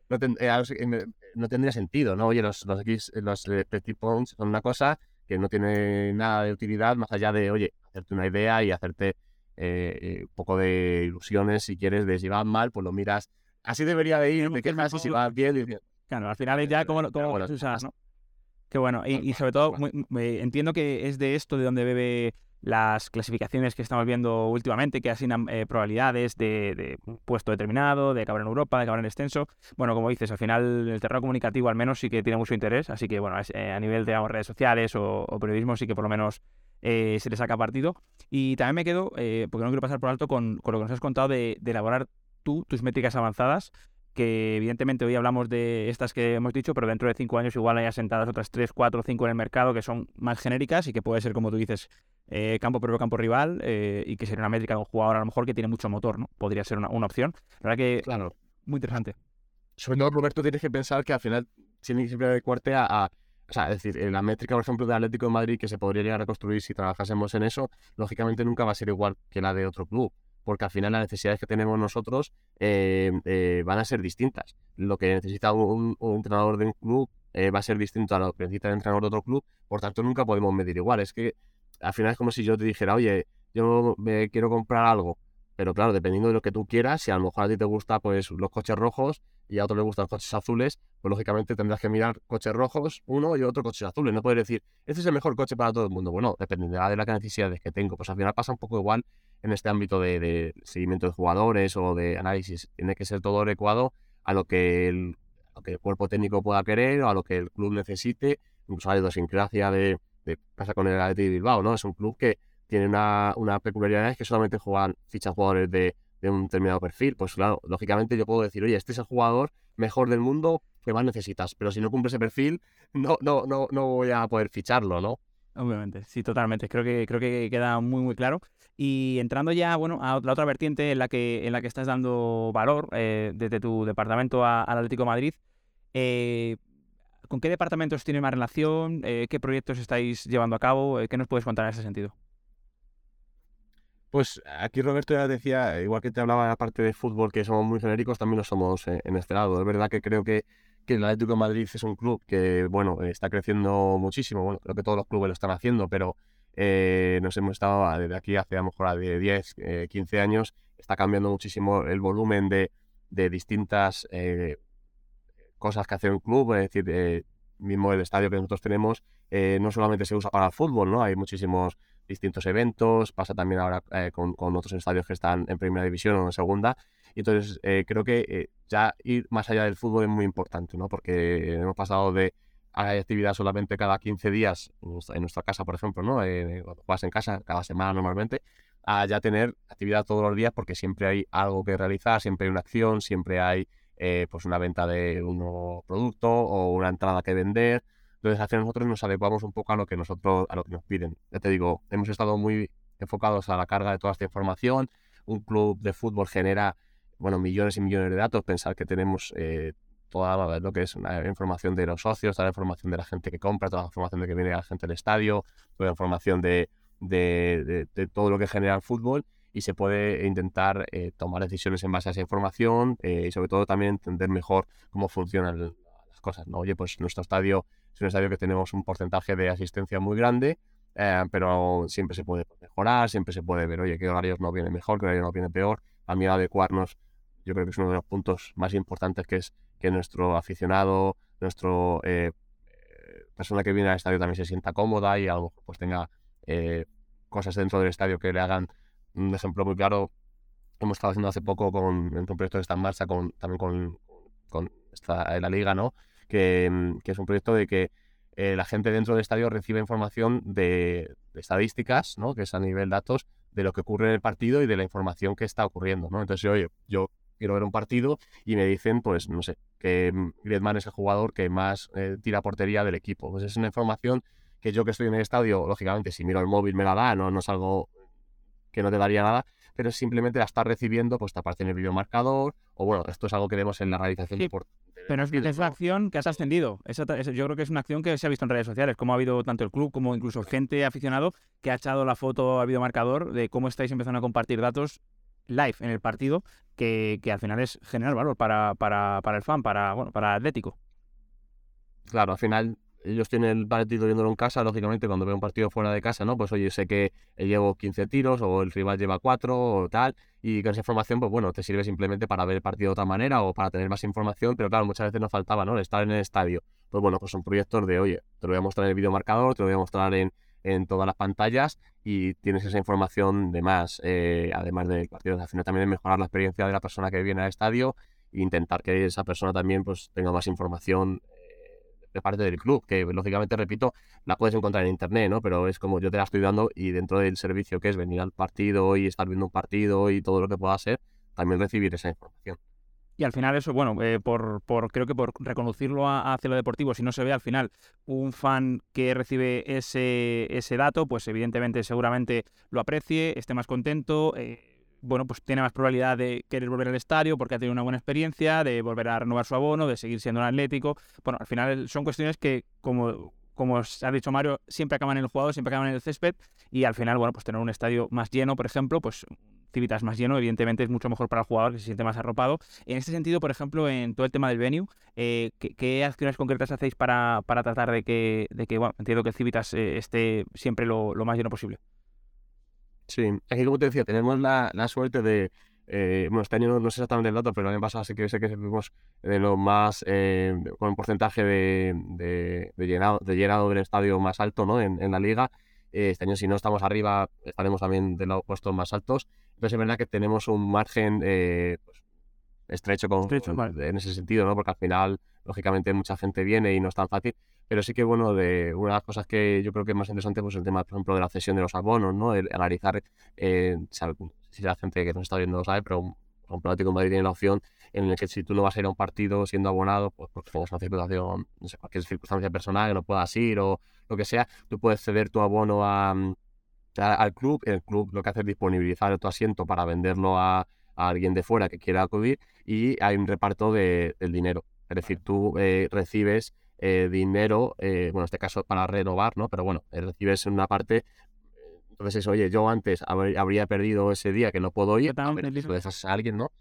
Speaker 2: no, eh, no tendría sentido, ¿no? Oye, los, los, X, los Petit Points son una cosa que no tiene nada de utilidad más allá de, oye, hacerte una idea y hacerte eh, eh, un poco de ilusiones si quieres de si mal, pues lo miras así debería de ir, de qué más si va bien.
Speaker 1: Claro, al final es ya como, como bueno, usas, ¿no? Qué bueno. Y, sobre todo, entiendo que es de esto de donde bebe las clasificaciones que estamos viendo últimamente, que asignan eh, probabilidades de, un puesto determinado, de acabar en Europa, de acabar en extenso. Bueno, como dices, al final el terreno comunicativo al menos sí que tiene mucho interés, así que bueno, eh, a nivel de redes sociales o, periodismo sí que por lo menos eh, se le saca partido. Y también me quedo, porque no quiero pasar por alto, con, con, lo que nos has contado de, de elaborar tú tus métricas avanzadas, que evidentemente hoy hablamos de estas que hemos dicho, pero dentro de cinco años igual hay asentadas otras tres, cuatro, cinco en el mercado que son más genéricas y que puede ser, como tú dices, eh, campo propio, campo rival eh, y que sería una métrica de un jugador a lo mejor que tiene mucho motor, ¿no? Podría ser una, opción. La verdad que, claro, muy interesante.
Speaker 2: Sobre todo, Roberto, tienes que pensar que al final tiene que siempre adecuarte a, a o sea, es decir, la métrica, por ejemplo, de Atlético de Madrid que se podría llegar a construir si trabajásemos en eso, lógicamente nunca va a ser igual que la de otro club porque al final las necesidades que tenemos nosotros eh, eh, van a ser distintas. Lo que necesita un, entrenador de un club eh, va a ser distinto a lo que necesita el entrenador de otro club, por tanto nunca podemos medir igual. Es que al final es como si yo te dijera, oye, yo me quiero comprar algo, pero claro, dependiendo de lo que tú quieras, si a lo mejor a ti te gusta pues los coches rojos y a otro le gustan coches azules, pues lógicamente tendrás que mirar coches rojos, uno y otro coches azules. No puedes decir, este es el mejor coche para todo el mundo. Bueno, dependerá de las necesidades que tengo. Pues al final pasa un poco igual en este ámbito de, seguimiento de jugadores o de análisis. Tiene que ser todo adecuado a lo que el, que el cuerpo técnico pueda querer o a lo que el club necesite. Incluso hay idiosincrasia de, de pasa con el Athletic Bilbao, ¿no? Es un club que tiene una, una peculiaridad es que solamente juegan fichas jugadores de, de, un determinado perfil. Pues claro, lógicamente yo puedo decir, oye, este es el jugador mejor del mundo que más necesitas, pero si no cumple ese perfil, no, no, no, no voy a poder ficharlo, ¿no?
Speaker 1: Obviamente, sí, totalmente. Creo que, creo que queda muy, muy claro. Y entrando ya, bueno, a la otra vertiente en la que, en la que estás dando valor eh, desde tu departamento al Atlético Madrid, eh, ¿con qué departamentos tiene más relación? Eh, ¿Qué proyectos estáis llevando a cabo? ¿Qué nos puedes contar en ese sentido?
Speaker 2: Pues aquí Roberto ya decía, igual que te hablaba de la parte de fútbol, que somos muy genéricos, también lo somos en este lado. Es verdad que creo que que el Atlético de Madrid es un club que, bueno, está creciendo muchísimo. Bueno, creo que todos los clubes lo están haciendo, pero eh, nos hemos estado ah, desde aquí hace a lo mejor de 10, 15 eh, años, está cambiando muchísimo el volumen de, de distintas eh, cosas que hace un club. Es decir, mismo el estadio que nosotros tenemos no solamente se usa para el fútbol, ¿no? Hay muchísimos distintos eventos, pasa también ahora con, con, otros estadios que están en primera división o en segunda. Y entonces eh, creo que eh, ya ir más allá del fútbol es muy importante, ¿no? Porque hemos pasado de hay actividad solamente cada 15 días en nuestra, casa, por ejemplo, ¿no? Eh, cuando juegas en casa, cada semana normalmente, a ya tener actividad todos los días porque siempre hay algo que realizar, siempre hay una acción, siempre hay pues una venta de un nuevo producto o una entrada que vender. Entonces, hacia nosotros nos adecuamos un poco a lo que nosotros, a lo que nos piden. Ya te digo, hemos estado muy enfocados a la carga de toda esta información. Un club de fútbol genera bueno, millones y millones de datos, pensar que tenemos eh, toda lo que es la información de los socios, toda la información de la gente que compra, toda la información de que viene la gente del estadio, toda la información de, de, todo lo que genera el fútbol y se puede intentar eh, tomar decisiones en base a esa información eh, y sobre todo también entender mejor cómo funcionan cosas. ¿no? Oye, pues nuestro estadio es un estadio que tenemos un porcentaje de asistencia muy grande, pero siempre se puede mejorar, siempre se puede ver, oye, qué horarios no viene mejor, qué horarios no viene peor, también adecuarnos yo creo que es uno de los puntos más importantes, que es que nuestro aficionado, nuestro eh, eh, persona que viene al estadio también se sienta cómoda y algo pues tenga eh, cosas dentro del estadio que le hagan un ejemplo muy claro. Hemos estado haciendo hace poco con un proyecto que está en marcha con, también con, con esta, la liga, ¿no? Que, mm, que, es un proyecto de que la gente dentro del estadio recibe información de, estadísticas, ¿no? Que es a nivel datos de lo que ocurre en el partido y de la información que está ocurriendo, ¿no? Entonces, oye, yo quiero ver un partido y me dicen, pues, no sé, que Griezmann es el jugador que más eh, tira portería del equipo. Pues es una información que yo que estoy en el estadio, lógicamente, si miro el móvil me la da, no, no es algo que no te daría nada, pero simplemente la estás recibiendo, pues te aparece en el video marcador, o bueno, esto es algo que vemos en la realización
Speaker 1: sí, Pero es, es, una acción que has ascendido. yo creo que es una acción que se ha visto en redes sociales, como ha habido tanto el club como incluso gente aficionado que ha echado la foto a video marcador de cómo estáis empezando a compartir datos live en el partido, que, al final es generar valor para, para, para el fan, para, bueno, para Atlético.
Speaker 2: Claro, al final ellos tienen el partido viéndolo en casa, lógicamente cuando veo un partido fuera de casa, ¿no? Pues oye, sé que llevo 15 tiros o el rival lleva 4 o tal, y con esa información, pues bueno, te sirve simplemente para ver el partido de otra manera o para tener más información, pero claro, muchas veces nos faltaba, ¿no? El estar en el estadio. Pues bueno, pues son proyectos de, oye, te lo voy a mostrar en el video marcador, te lo voy a mostrar en, en todas las pantallas y tienes esa información de más, eh, además del partido. Al final también es mejorar la experiencia de la persona que viene al estadio e intentar que esa persona también pues, tenga más información de parte del club, que lógicamente, repito, la puedes encontrar en internet, ¿no? Pero es como yo te la estoy dando y dentro del servicio que es venir al partido y estar viendo un partido y todo lo que pueda ser, también recibir esa información.
Speaker 1: Y al final eso, bueno, eh, por, por, creo que por reconducirlo a, hacia lo deportivo, si no se ve al final un fan que recibe ese, ese dato, pues evidentemente seguramente lo aprecie, esté más contento, eh, bueno, pues tiene más probabilidad de querer volver al estadio porque ha tenido una buena experiencia, de volver a renovar su abono, de seguir siendo un atlético. Bueno, al final son cuestiones que, como, como ha dicho Mario, siempre acaban en el jugador, siempre acaban en el césped y al final, bueno, pues tener un estadio más lleno, por ejemplo, pues Civitas más lleno, evidentemente es mucho mejor para el jugador que se siente más arropado. En este sentido, por ejemplo, en todo el tema del venue, eh, ¿qué, acciones concretas hacéis para, para tratar de que, de que, bueno, entiendo que el Civitas eh, esté siempre lo, más lleno posible?
Speaker 2: Sí, aquí como te decía, tenemos la, suerte de, eh, bueno, este año no, sé exactamente el dato, pero el año pasado sí que sé que fuimos de lo más, con un porcentaje de, de, llenado, de llenado del estadio más alto ¿no? en, en la liga. este año si no estamos arriba, estaremos también de los puestos más altos. Entonces es verdad que tenemos un margen eh, pues, estrecho, con, en ese sentido, ¿no? Porque al final, lógicamente, mucha gente viene y no es tan fácil. Pero sí que, bueno, de una de las cosas que yo creo que es más interesante, pues el tema, por ejemplo, de la cesión de los abonos, ¿no? El analizar, eh, si la gente que nos está viendo lo sabe, pero un, Atlético Madrid tiene la opción en el que si tú no vas a ir a un partido siendo abonado, pues porque tienes una circunstancia, no sé, cualquier circunstancia personal que no puedas ir o lo que sea, tú puedes ceder tu abono a, al club, el club lo que hace es disponibilizar tu asiento para venderlo a, alguien de fuera que quiera acudir y hay un reparto de, del dinero. Es decir, tú eh, recibes eh, dinero, eh, bueno, en este caso para renovar, ¿no? Pero bueno, recibes una parte entonces es, oye, yo antes habría perdido ese día que no puedo ir, a lo dejas a alguien, ¿no?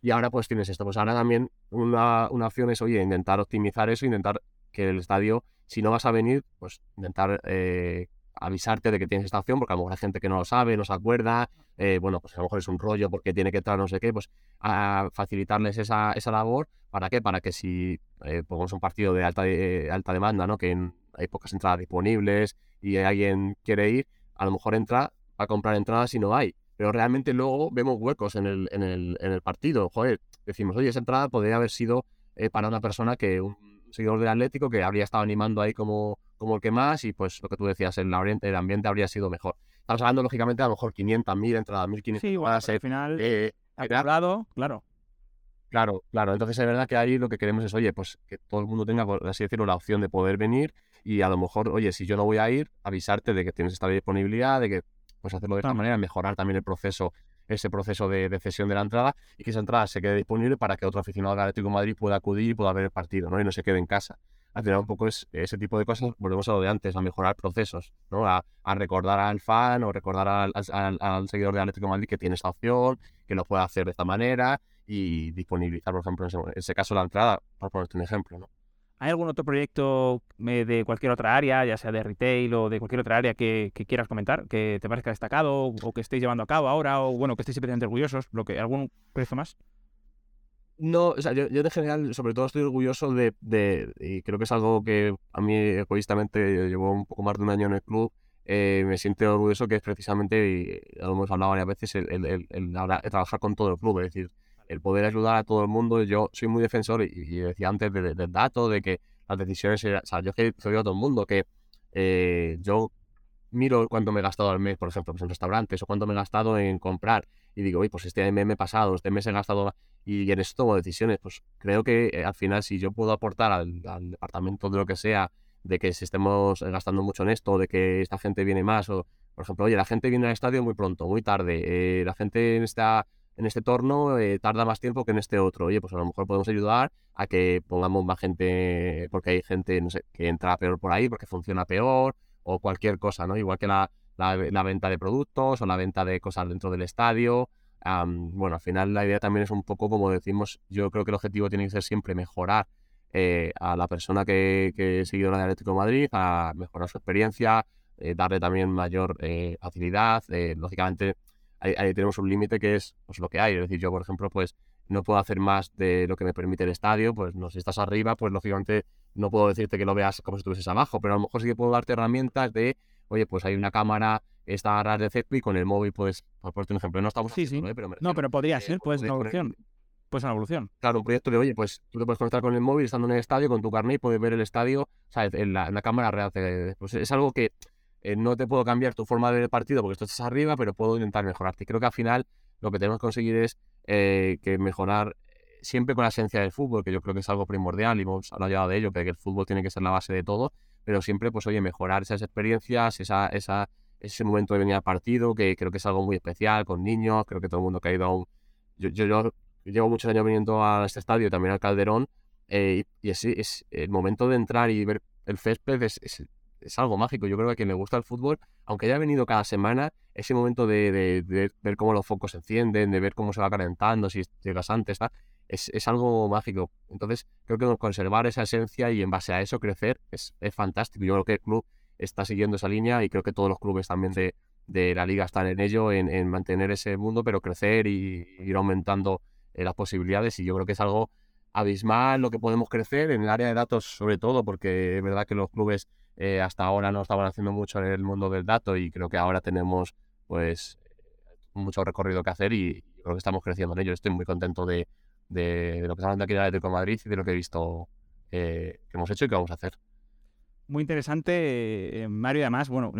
Speaker 2: Y ahora pues tienes esto. Pues ahora también una, una, opción es, oye, intentar optimizar eso, intentar que el estadio, si no vas a venir, pues intentar eh, avisarte de que tienes esta opción, porque a lo mejor hay gente que no lo sabe, no se acuerda, eh, bueno, pues a lo mejor es un rollo porque tiene que entrar no sé qué, pues a facilitarles esa, esa labor, ¿para qué? Para que si eh, pongamos un partido de alta, de, alta demanda, ¿no? Que hay pocas entradas disponibles y alguien quiere ir, a lo mejor entra a comprar entradas y no hay. Pero realmente luego vemos huecos en el, en el, en el partido. Joder, decimos, oye, esa entrada podría haber sido eh, para una persona que, un seguidor del Atlético, que habría estado animando ahí como, como el que más, y pues lo que tú decías, el, el ambiente habría sido mejor. Estamos hablando, lógicamente, a lo mejor 500.000 entradas, 1.500
Speaker 1: sí, bueno, al final, eh, claro.
Speaker 2: Claro, claro. Entonces es verdad que ahí lo que queremos es, oye, pues que todo el mundo tenga, por así decirlo, la opción de poder venir y a lo mejor, oye, si yo no voy a ir, avisarte de que tienes esta disponibilidad, de que pues hacerlo de esta manera, mejorar también el proceso, ese proceso de, cesión de la entrada y que esa entrada se quede disponible para que otro aficionado del Atlético de Madrid pueda acudir y pueda ver el partido, ¿no? Y no se quede en casa. Al final un poco es ese tipo de cosas, volvemos a lo de antes, a mejorar procesos, ¿no? A, recordar al fan o recordar al, seguidor del Atlético de Madrid que tiene esta opción, que lo puede hacer de esta manera y disponibilizar, por ejemplo, en ese caso la entrada, para ponerte un ejemplo.
Speaker 1: ¿Hay algún otro proyecto de cualquier otra área, ya sea de retail o de cualquier otra área que, quieras comentar, que te parezca destacado o que estéis llevando a cabo ahora o bueno, que estéis especialmente orgullosos? Lo ¿Algún proyecto más?
Speaker 2: No, o sea, yo, yo, de general, sobre todo estoy orgulloso de, de, y creo que es algo que a mí egoístamente llevo un poco más de un año en el club, eh, me siento orgulloso que es precisamente, y lo hemos hablado varias veces, el, el, el, trabajar con todo el club, es decir, el poder ayudar a todo el mundo. Yo soy muy defensor y, decía antes del dato, de que las decisiones, o sea, yo que soy a todo el mundo, que eh, yo miro cuánto me he gastado al mes, por ejemplo, pues en restaurantes, o cuánto me he gastado en comprar, y digo, oye, pues este mes me he pasado, este mes he gastado, y en eso tomo decisiones. Pues creo que eh, al final, si yo puedo aportar al, departamento de lo que sea, de que si estemos gastando mucho en esto, de que esta gente viene más, o por ejemplo, oye, la gente viene al estadio muy pronto, muy tarde, eh, la gente en en este torno eh, tarda más tiempo que en este otro. Oye, pues a lo mejor podemos ayudar a que pongamos más gente, porque hay gente, no sé, que entra peor por ahí, porque funciona peor, o cualquier cosa, ¿no? Igual que la, la, venta de productos o la venta de cosas dentro del estadio. bueno, al final la idea también es un poco, como decimos, yo creo que el objetivo tiene que ser siempre mejorar eh, a la persona que, que es seguidora de Atlético de Madrid, a mejorar su experiencia, eh, darle también mayor facilidad, lógicamente ahí, tenemos un límite que es pues, lo que hay. Es decir, yo, por ejemplo, pues no puedo hacer más de lo que me permite el estadio, pues no, si estás arriba, pues lógicamente no puedo decirte que lo veas como si estuvieses abajo, pero a lo mejor sí que puedo darte herramientas de, oye, pues hay una cámara, está a de césped y con el móvil puedes, por ponerte un ejemplo, no estamos
Speaker 1: sí, sí. ¿eh? pero no, pero podría ser, pues una evolución. Pues una evolución.
Speaker 2: Claro, un proyecto de, oye, pues tú te puedes conectar con el móvil estando en el estadio, con tu carnet y puedes ver el estadio, ¿sabes? En la, en la cámara real. Pues es algo que eh, no te puedo cambiar tu forma de ver el partido porque tú estás arriba, pero puedo intentar mejorarte. Y creo que al final lo que tenemos que conseguir es eh, que mejorar siempre con la esencia del fútbol, que yo creo que es algo primordial y hemos hablado de ello, que el fútbol tiene que ser la base de todo, pero siempre, pues oye, mejorar esas experiencias, esa, esa, ese momento de venir al partido, que creo que es algo muy especial con niños, creo que todo el mundo que ha ido a un... Yo, yo, llevo muchos años viniendo a este estadio, también al Calderón, eh, y, es, es, el momento de entrar y ver el césped es, es algo mágico. Yo creo que a quien le gusta el fútbol, aunque haya venido cada semana, ese momento de, ver cómo los focos se encienden, de ver cómo se va calentando, si llegas antes, es, es, algo mágico. Entonces, creo que conservar esa esencia y en base a eso crecer es, es, fantástico. Yo creo que el club está siguiendo esa línea y creo que todos los clubes también de, de la liga están en ello, en, mantener ese mundo, pero crecer y, ir aumentando eh, las posibilidades. Y yo creo que es algo abismal lo que podemos crecer en el área de datos, sobre todo, porque es verdad que los clubes eh, hasta ahora no estaban haciendo mucho en el mundo del dato y creo que ahora tenemos pues mucho recorrido que hacer y creo que estamos creciendo en ello. Estoy muy contento de, de, lo que estamos haciendo aquí en Atlético de Madrid y de lo que he visto eh, que hemos hecho y que vamos a hacer.
Speaker 1: Muy interesante, eh, Mario, y además, bueno,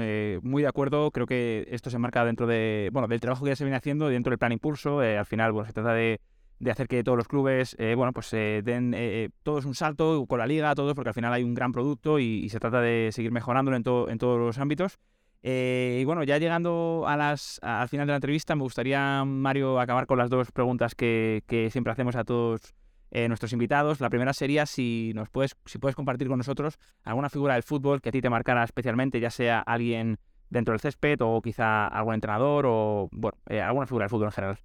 Speaker 1: muy de acuerdo, creo que esto se marca dentro de, bueno, del trabajo que ya se viene haciendo dentro del plan impulso, al final, bueno, se trata de de hacer que todos los clubes, eh, bueno, pues eh, den eh, todos un salto con la liga, todos, porque al final hay un gran producto y, se trata de seguir mejorándolo en, en todos los ámbitos. Y bueno, ya llegando a las, al final de la entrevista, me gustaría, Mario, acabar con las dos preguntas que, siempre hacemos a todos nuestros invitados. La primera sería si nos puedes, si puedes compartir con nosotros alguna figura del fútbol que a ti te marcara especialmente, ya sea alguien dentro del césped o quizá algún entrenador o bueno, alguna figura del fútbol en general.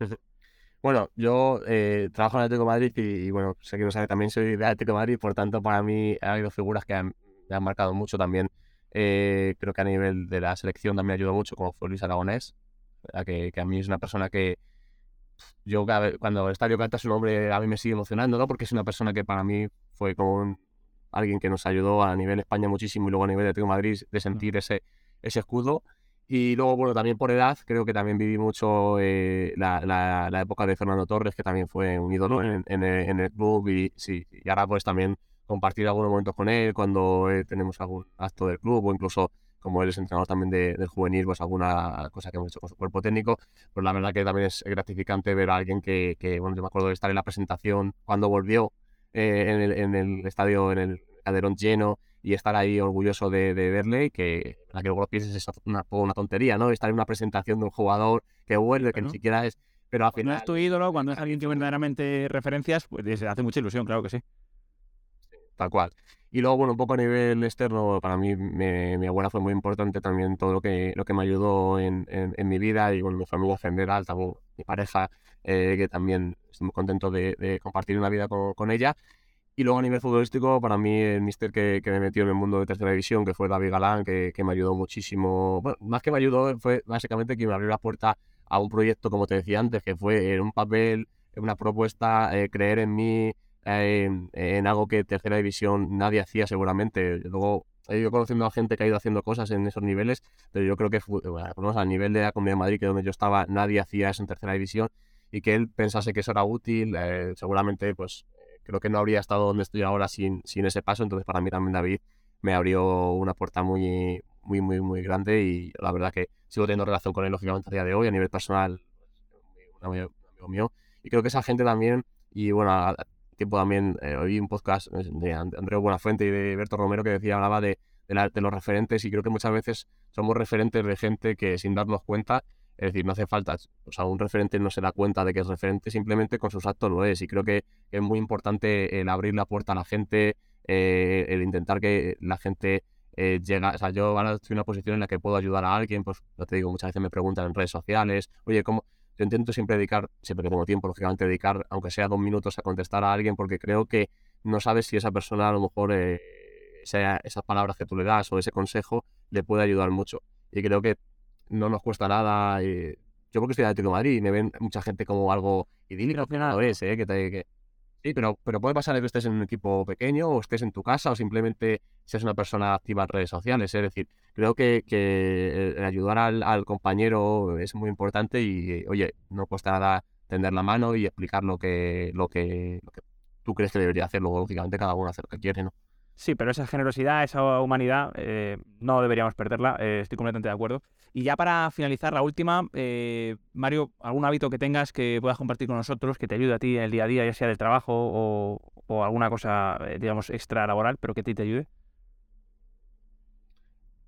Speaker 1: <laughs>
Speaker 2: Bueno, yo eh, trabajo en Atlético de Madrid y, bueno, sé que lo sabe, también soy de Atlético de Madrid, por tanto, para mí ha habido figuras que me han marcado mucho también. Eh, creo que a nivel de la selección también ayudó mucho, como fue Luis Aragonés, que, que, a mí es una persona que yo cuando el estadio canta su nombre a mí me sigue emocionando, ¿no? Porque es una persona que para mí fue como alguien que nos ayudó a nivel España muchísimo y luego a nivel de de Madrid de sentir ese, ese escudo. Y luego, bueno, también por edad, creo que también viví mucho eh, la, la, época de Fernando Torres, que también fue un ídolo en, en, el club. Y, sí, y ahora pues también compartir algunos momentos con él cuando eh, tenemos algún acto del club o incluso como él es entrenador también de, del juvenil, pues alguna cosa que hemos hecho con su cuerpo técnico. Pues la verdad que también es gratificante ver a alguien que, que bueno, yo me acuerdo de estar en la presentación cuando volvió eh, en, el, en el estadio, en el Calderón lleno, y estar ahí orgulloso de, verle que la que luego lo pienses es una, una tontería, ¿no? Estar en una presentación de un jugador que vuelve, que ni siquiera es... Pero al final...
Speaker 1: Es tu ídolo, cuando es alguien que verdaderamente referencias, pues hace mucha ilusión, claro que sí.
Speaker 2: Tal cual. Y luego, bueno, un poco a nivel externo, para mí mi abuela fue muy importante también todo lo que, lo que me ayudó en, en, mi vida y bueno, mi familia en general, también mi pareja, eh, que también estoy muy contento de, de compartir una vida con, con ella. Y luego a nivel futbolístico, para mí el mister que, que, me metió en el mundo de tercera división, que fue David Galán, que, que me ayudó muchísimo. Bueno, más que me ayudó, fue básicamente que me abrió la puerta a un proyecto, como te decía antes, que fue en un papel, una propuesta, eh, creer en mí, en, algo que tercera división nadie hacía seguramente. Luego he ido conociendo a gente que ha ido haciendo cosas en esos niveles, pero yo creo que bueno, a nivel de la Comunidad de Madrid, que donde yo estaba, nadie hacía eso en tercera división y que él pensase que eso era útil, eh, seguramente pues creo que no habría estado donde estoy ahora sin, sin ese paso. Entonces, para mí también David me abrió una puerta muy, muy, muy, muy grande y la verdad que sigo teniendo relación con él, lógicamente, a día de hoy, a nivel personal, un amigo, mío. Y creo que esa gente también, y bueno, tiempo también eh, oí un podcast de Andreu Buenafuente y de Berto Romero que decía, hablaba de, de, de los referentes y creo que muchas veces somos referentes de gente que sin darnos cuenta es decir, no hace falta, o sea, un referente no se da cuenta de que es referente, simplemente con sus actos lo es. Y creo que es muy importante el abrir la puerta a la gente, eh, el intentar que la gente eh, llegue. O sea, yo ahora estoy en una posición en la que puedo ayudar a alguien, pues ya te digo, muchas veces me preguntan en redes sociales, oye, ¿cómo? Yo intento siempre dedicar, siempre que tengo tiempo, lógicamente, dedicar, aunque sea dos minutos, a contestar a alguien, porque creo que no sabes si esa persona a lo mejor eh, esas palabras que tú le das o ese consejo le puede ayudar mucho. Y creo que no nos cuesta nada. Y yo porque estoy de Atlético de Madrid y me ven mucha gente como algo idílico, al final es, ¿eh? que, que, Sí, pero, pero puede pasar que estés en un equipo pequeño o estés en tu casa o simplemente seas una persona activa en redes sociales. Es decir, creo que, que ayudar al, compañero es muy importante y, oye, no cuesta nada tender la mano y explicar lo que, lo que, lo que tú crees que debería hacer. Luego, lógicamente, cada uno hace lo que quiere, ¿no?
Speaker 1: Sí, pero esa generosidad, esa humanidad, eh, no deberíamos perderla, eh, estoy completamente de acuerdo. Y ya para finalizar, la última, eh, Mario, ¿algún hábito que tengas que puedas compartir con nosotros, que te ayude a ti en el día a día, ya sea del trabajo o, alguna cosa, digamos, extra laboral, pero que a ti te ayude?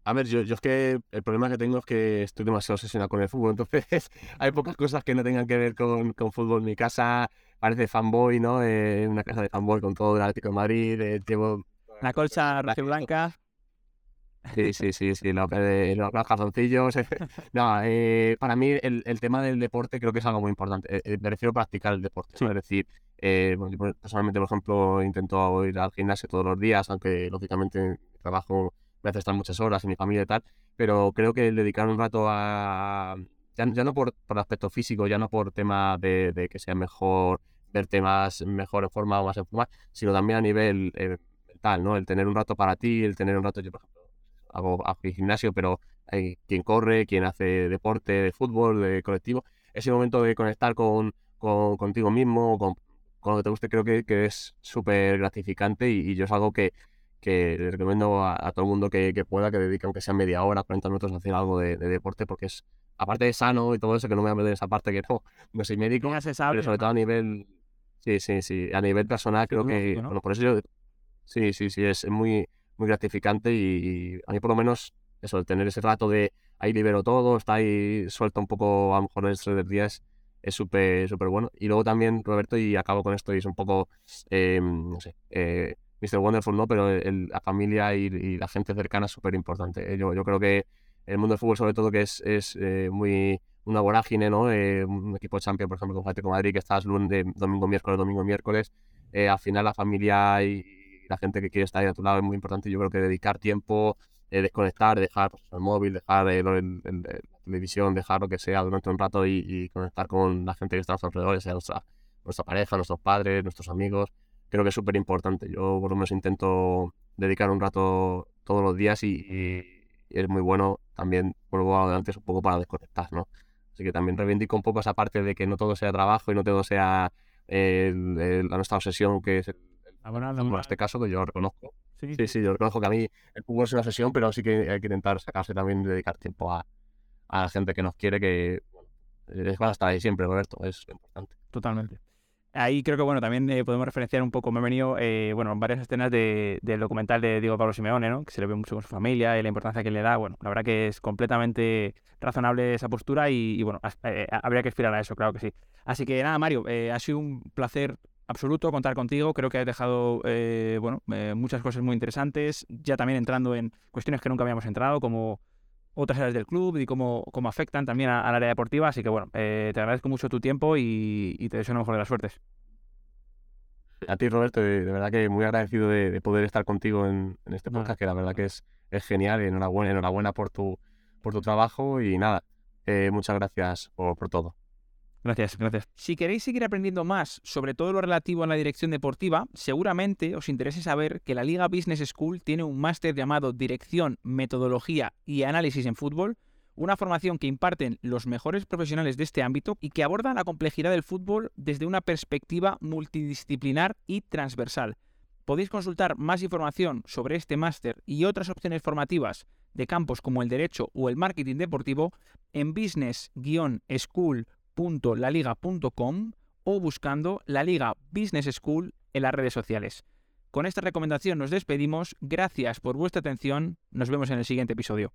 Speaker 2: A ver, yo, es que el problema que tengo es que estoy demasiado obsesionado con el fútbol, <laughs> entonces hay pocas cosas que no tengan que ver con, con fútbol. Mi casa parece fanboy, ¿no? una casa de fanboy con todo el Atlético de Madrid, llevo
Speaker 1: la colcha <laughs> roja blanca.
Speaker 2: Sí, sí, sí, sí, los, los calzoncillos. <laughs> no, eh, para mí el, el, tema del deporte creo que es algo muy importante. Eh, eh, me refiero a practicar el deporte. Es decir, personalmente, por ejemplo, intento ir al gimnasio todos los días, aunque lógicamente trabajo me hace estar muchas horas y mi familia y tal, pero creo que el dedicar un rato a... Ya, no por, por aspecto físico, ya no por tema de, de, que sea mejor verte más mejor en forma o más en forma, sino también a nivel ¿no? El tener un rato para ti, el tener un rato, yo por ejemplo, hago, hago gimnasio, pero hay quien corre, quien hace deporte, de fútbol, de colectivo. Ese momento de conectar con, con contigo mismo, con, con, lo que te guste, creo que, que es súper gratificante y, yo es algo que, que le recomiendo a, todo el mundo que, pueda que dedique aunque sea media hora, 40 minutos a hacer algo de, deporte porque es, aparte de sano y todo eso, que no me voy a meter en esa parte que no, no soy médico, pero sobre todo a nivel, sí, sí, sí, a nivel personal creo que, bueno, por eso yo, sí, sí, sí, es muy, muy gratificante y, a mí por lo menos eso, el tener ese rato de ahí libero todo, está ahí suelto un poco a lo mejor el estrés del día es súper súper bueno. Y luego también, Roberto, y acabo con esto, y es un poco, eh, no sé, eh, Mr. Wonderful, ¿no? Pero la familia y, la gente cercana es súper importante. ¿eh? Yo, yo creo que el mundo del fútbol, sobre todo, que es, es eh, muy una vorágine, ¿no? Eh, un equipo champion, por ejemplo, con Atlético Madrid, que estás lunes, domingo, miércoles, domingo, miércoles. al final, la familia y, la gente que quiere estar ahí a tu lado es muy importante. Yo creo que dedicar tiempo, desconectar, dejar el móvil, dejar la televisión, dejar lo que sea durante un rato y, conectar con la gente que está a nuestro alrededor, sea nuestra, nuestra pareja, nuestros padres, nuestros amigos creo que es súper importante. Yo por lo menos intento dedicar un rato todos los días y, es muy bueno también, vuelvo adelante, un poco para desconectar, ¿no? Así que también reivindico un poco esa parte de que no todo sea trabajo y no todo sea nuestra obsesión, que es el, en este caso, que yo lo reconozco. Sí. sí, sí, yo reconozco que a mí el fútbol es una obsesión, pero sí que hay que intentar sacarse también dedicar tiempo a, a la gente que nos quiere, que bueno, es, va a estar ahí siempre, Roberto, es importante.
Speaker 1: Totalmente. Ahí creo que bueno, también eh, podemos referenciar un poco, me he venido eh, bueno, varias escenas de, del documental de Diego Pablo Simeone, ¿no? que se le ve mucho con su familia y la importancia que le da. Bueno, la verdad que es completamente razonable esa postura y, bueno, eh, habría que aspirar a eso, claro que sí. Así que nada, Mario, ha sido un placer absoluto contar contigo. Creo que has dejado bueno, muchas cosas muy interesantes, ya también entrando en cuestiones que nunca habíamos entrado, como otras áreas del club y cómo, cómo afectan también al área deportiva. Así que bueno, eh, te agradezco mucho tu tiempo y, te deseo lo mejor de las suertes.
Speaker 2: A ti, Roberto, de, verdad que muy agradecido de, poder estar contigo en, este podcast, que la verdad que es, es genial. Enhorabuena, enhorabuena por tu, por tu trabajo y nada, eh, muchas gracias por, por todo.
Speaker 1: Gracias, gracias. Si queréis seguir aprendiendo más sobre todo lo relativo a la dirección deportiva, seguramente os interese saber que la Liga Business School tiene un máster llamado Dirección, Metodología y Análisis en Fútbol, una formación que imparten los mejores profesionales de este ámbito y que aborda la complejidad del fútbol desde una perspectiva multidisciplinar y transversal. Podéis consultar más información sobre este máster y otras opciones formativas de campos como el derecho o el marketing deportivo en business-school.com laliga.com o buscando la Liga Business School en las redes sociales. Con esta recomendación nos despedimos, gracias por vuestra atención, nos vemos en el siguiente episodio.